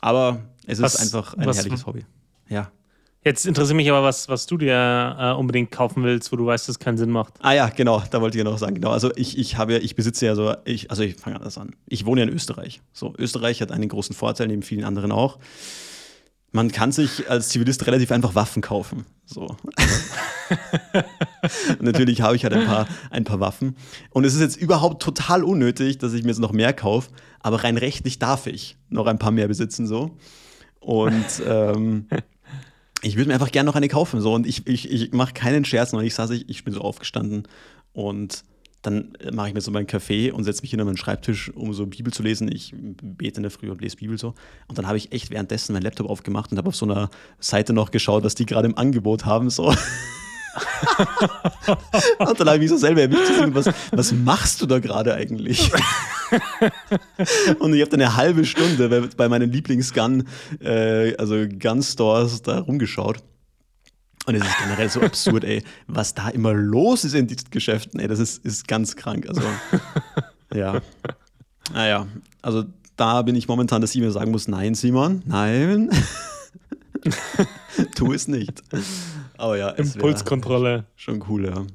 Aber es Was- ist einfach ein was- herrliches Hobby. Ja. Jetzt interessiert mich aber, was, was du dir äh, unbedingt kaufen willst, wo du weißt, dass es keinen Sinn macht. Ah ja, genau, da wollte ich ja noch sagen. Genau, also ich, ich habe ja, ich besitze ja so, ich, also ich fange anders an. Ich wohne ja in Österreich. So, Österreich hat einen großen Vorteil, neben vielen anderen auch. Man kann sich als Zivilist relativ einfach Waffen kaufen. So. Natürlich habe ich halt ein paar, ein paar Waffen. Und es ist jetzt überhaupt total unnötig, dass ich mir jetzt noch mehr kaufe, aber rein rechtlich darf ich noch ein paar mehr besitzen. So. Und ähm, ich würde mir einfach gerne noch eine kaufen. So. Und ich, ich, ich mache keinen Scherz, noch ich saß, ich, ich bin so aufgestanden und dann mache ich mir so meinen Kaffee und setze mich hinter meinen Schreibtisch, um so Bibel zu lesen. Ich bete in der Früh und lese Bibel so. Und dann habe ich echt währenddessen meinen Laptop aufgemacht und habe auf so einer Seite noch geschaut, was die gerade im Angebot haben. So. und dann habe ich mich so selber erwischt, so, was, was machst du da gerade eigentlich? und ich habe dann eine halbe Stunde bei, bei meinen Lieblingsgun, äh, also Gun-Stores da rumgeschaut. Und es ist generell so absurd, ey, was da immer los ist in diesen Geschäften, ey, das ist, ist ganz krank. Also, ja. Naja, also da bin ich momentan, dass ich mir sagen muss, nein, Simon, nein. tu es nicht. Aber ja, es wär Impulskontrolle. schon cool, ja.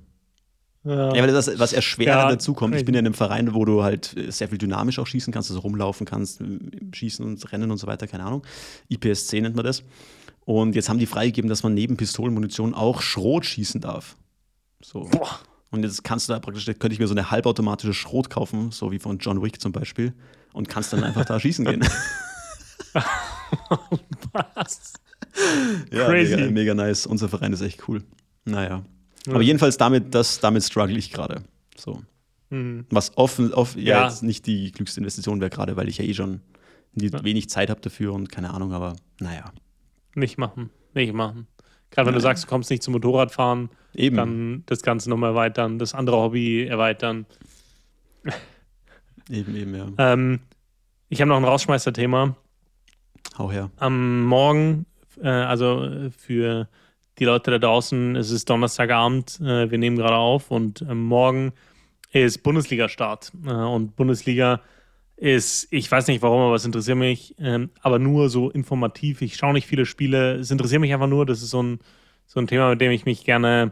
Ja. Ja, weil das, was erschwerend Ja, dazu kommt, ich bin ja in einem Verein, wo du halt äh, sehr viel dynamisch auch schießen kannst, also rumlaufen kannst, äh, schießen und rennen und so weiter, keine Ahnung. IPSC nennt man das. Und jetzt haben die freigegeben, dass man neben Pistolenmunition auch Schrot schießen darf. So. Boah. Und jetzt kannst du da praktisch, könnte ich mir so eine halbautomatische Schrot kaufen, so wie von John Wick zum Beispiel, und kannst dann einfach da schießen gehen. Was? Ja, Crazy. Mega, mega nice. Unser Verein ist echt cool. Naja. Aber jedenfalls damit, das, damit struggle ich gerade. So. Hm. Was offen, off, ja, Ja. jetzt nicht die klügste Investition wäre, gerade weil ich ja eh schon nie, wenig Zeit habe dafür und keine Ahnung, aber naja. Nicht machen. Nicht machen. Gerade wenn du Nein. sagst, du kommst nicht zum Motorradfahren, Eben. dann das Ganze nochmal erweitern, das andere Hobby erweitern. Eben, eben, ja. Ähm, ich habe noch ein Rausschmeißer-Thema. Hau her. Am Morgen, äh, also äh, für die Leute da draußen, es ist Donnerstagabend, äh, wir nehmen gerade auf und äh, morgen ist Bundesliga-Start. Äh, und Bundesliga ist, ich weiß nicht warum, aber es interessiert mich, ähm, aber nur so informativ. Ich schaue nicht viele Spiele. Es interessiert mich einfach nur. Das ist so ein, so ein Thema, mit dem ich mich gerne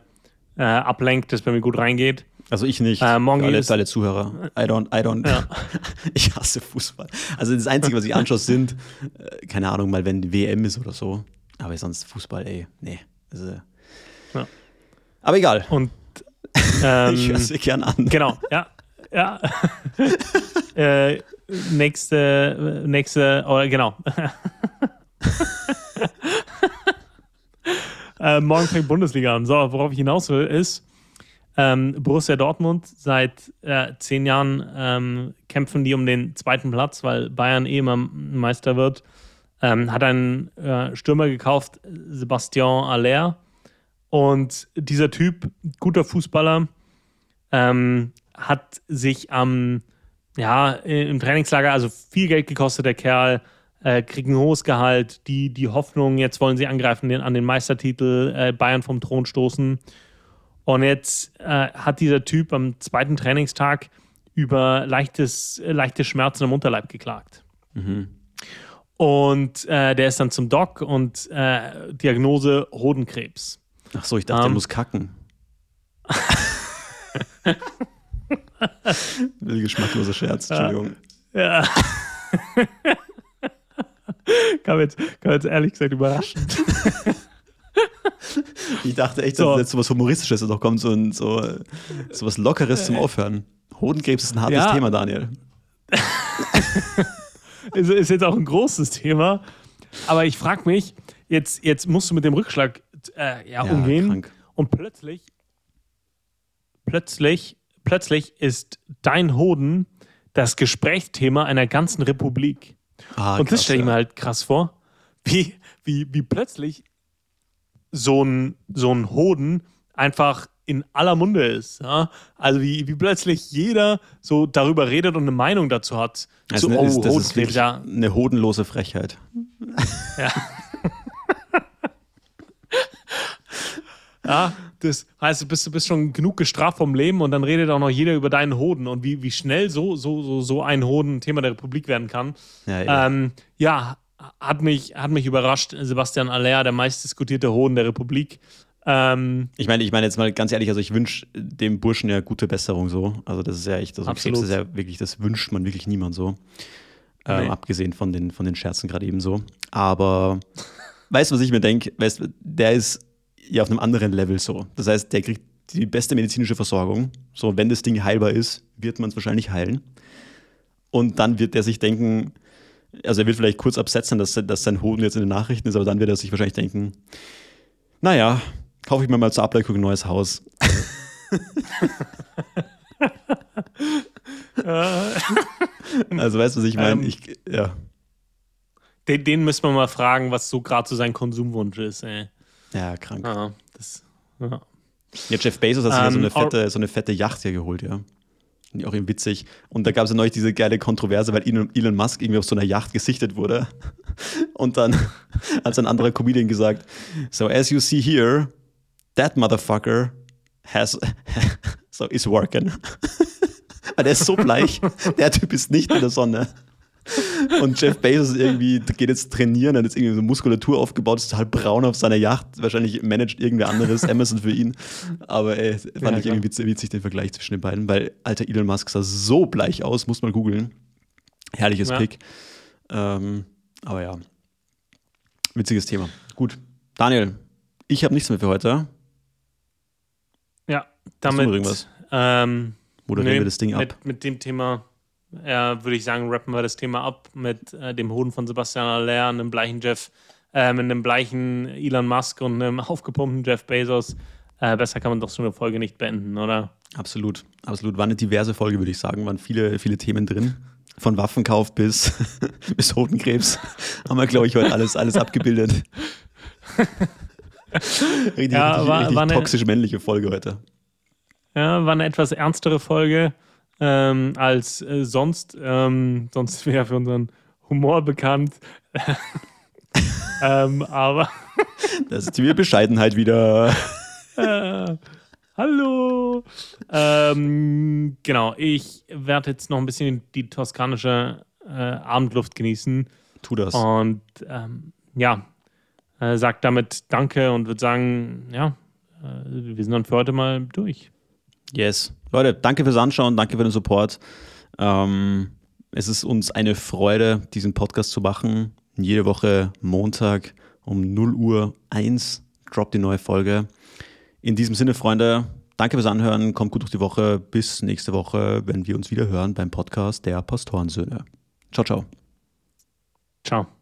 äh, ablenkt, das bei mir gut reingeht. Also ich nicht. Äh, morgen alle, alle Zuhörer. I don't, I don't. Ja. ich hasse Fußball. Also das Einzige, was ich anschaue, sind, äh, keine Ahnung, mal wenn WM ist oder so. Aber sonst Fußball, ey, nee. Also, Ja. Aber egal. Und ähm, ich höre es gern an. Genau, ja. ja. äh, nächste, nächste, oder genau. äh, morgen fängt Bundesliga an. So, worauf ich hinaus will, ist, ähm, Borussia Dortmund seit äh, zehn Jahren ähm, kämpfen die um den zweiten Platz, weil Bayern eh immer Meister wird. Ähm, hat einen äh, Stürmer gekauft, Sebastian Aller. Und dieser Typ, guter Fußballer, ähm, hat sich am, ja, im Trainingslager, also viel Geld gekostet, der Kerl, äh, kriegt ein hohes Gehalt, die, die Hoffnung, jetzt wollen sie angreifen den, an den Meistertitel, äh, Bayern vom Thron stoßen. Und jetzt äh, hat dieser Typ am zweiten Trainingstag über leichtes, äh, leichte Schmerzen im Unterleib geklagt. Und äh, der ist dann zum Doc und äh, Diagnose Hodenkrebs. Ach so, ich dachte, Ähm. muss kacken. Will geschmackloser Scherz, Entschuldigung. Ja. kam, jetzt, kam jetzt ehrlich gesagt überraschend. Ich dachte echt, So. dass jetzt so was Humoristisches noch kommt, so, ein, so, so was Lockeres zum Aufhören. Hodenkrebs ist ein hartes Ja. Thema, Daniel. ist, ist jetzt auch ein großes Thema. Aber ich frage mich, jetzt, jetzt musst du mit dem Rückschlag äh, ja, Ja, umgehen. krank. Und plötzlich, plötzlich, plötzlich ist dein Hoden das Gesprächsthema einer ganzen Republik. Ah, Und das krass, stelle ich mir halt krass vor, wie, wie, wie plötzlich so ein, so ein Hoden einfach in aller Munde ist. Ja? Also wie, wie plötzlich jeder so darüber redet und eine Meinung dazu hat. Also, so, das, ist, das ist Hodenkrebs, wirklich ja. eine hodenlose Frechheit. ja. Das heißt, du bist, du bist schon genug gestraft vom Leben und dann redet auch noch jeder über deinen Hoden und wie, wie schnell so, so, so, so ein Hoden Thema der Republik werden kann. Ja, ey. Ähm, ja, hat mich, hat mich überrascht. Sebastian Aller, der meistdiskutierte Hoden der Republik. Ähm, Ich meine, ich meine jetzt mal ganz ehrlich, also ich wünsche dem Burschen ja gute Besserung so. Also das ist ja echt, also. Krebs ist ja wirklich, das wünscht man wirklich niemand so. Ähm, Nee. Abgesehen von den, von den Scherzen gerade eben so. Aber weißt du, was ich mir denke? Weißt der ist ja auf einem anderen Level so. Das heißt, der kriegt die beste medizinische Versorgung. So, wenn das Ding heilbar ist, wird man es wahrscheinlich heilen. Und dann wird er sich denken, also er wird vielleicht kurz absetzen, dass, dass sein Hoden jetzt in den Nachrichten ist, aber dann wird er sich wahrscheinlich denken, naja, kaufe ich mir mal zur Ablenkung ein neues Haus. Also weißt du, was ich meine? Ähm. Ich, ja. den, den müssen wir mal fragen, was so gerade so sein Konsumwunsch ist. Ey. ja, krank. Ja, das, ja. Ja, Jeff Bezos hat sich ja so Ähm, eine, fette, so eine fette Yacht hier geholt, ja. Finde ich Auch eben witzig. Und da gab es ja neulich diese geile Kontroverse, weil Elon, Musk irgendwie auf so einer Yacht gesichtet wurde. Und dann hat ein anderer Comedian gesagt: So, as you see here, that motherfucker has, so is working. Weil der ist so bleich. Der Typ ist nicht in der Sonne. Und Jeff Bezos irgendwie geht jetzt trainieren, hat jetzt irgendwie so Muskulatur aufgebaut, ist total braun auf seiner Yacht. Wahrscheinlich managt irgendwer anderes Amazon für ihn. Aber ey, fand Ja, ich klar. irgendwie witzig, den Vergleich zwischen den beiden, weil alter Elon Musk sah so bleich aus, muss man googeln. Herrliches Ja. Pick. Ähm, aber ja, witziges Thema. Gut, Daniel, ich habe nichts mehr für heute. ja, damit ähm, Moderieren nee, wir das Ding ab. Mit, mit dem Thema äh, würde ich sagen, rappen wir das Thema ab mit äh, dem Hoden von Sebastian Aller, einem bleichen Jeff, äh, mit einem bleichen Elon Musk und einem aufgepumpten Jeff Bezos. Äh, besser kann man doch so eine Folge nicht beenden, oder? Absolut, absolut. War eine diverse Folge, würde ich sagen. Waren viele, viele Themen drin. Von Waffenkauf bis, bis Hodenkrebs haben wir, glaube ich, heute alles, alles abgebildet. richtig Ja, richtig, war- richtig war eine- toxisch männliche Folge heute. Ja, war eine etwas ernstere Folge ähm, als äh, sonst. Ähm, sonst wir ja für unseren Humor bekannt. ähm, aber Das ist die Bescheidenheit wieder. äh, Hallo. Ähm, genau, ich werde jetzt noch ein bisschen die toskanische äh, Abendluft genießen. Tu das. Und ähm, ja, äh, sag damit Danke und würde sagen, ja, äh, wir sind dann für heute mal durch. Yes. Leute, danke fürs Anschauen, danke für den Support. Ähm, es ist uns eine Freude, diesen Podcast zu machen. Jede Woche Montag um 0 Uhr 1 droppt die neue Folge. In diesem Sinne, Freunde, danke fürs Anhören, kommt gut durch die Woche. Bis nächste Woche, wenn wir uns wieder hören beim Podcast der Pastorensöhne. Ciao, ciao. Ciao.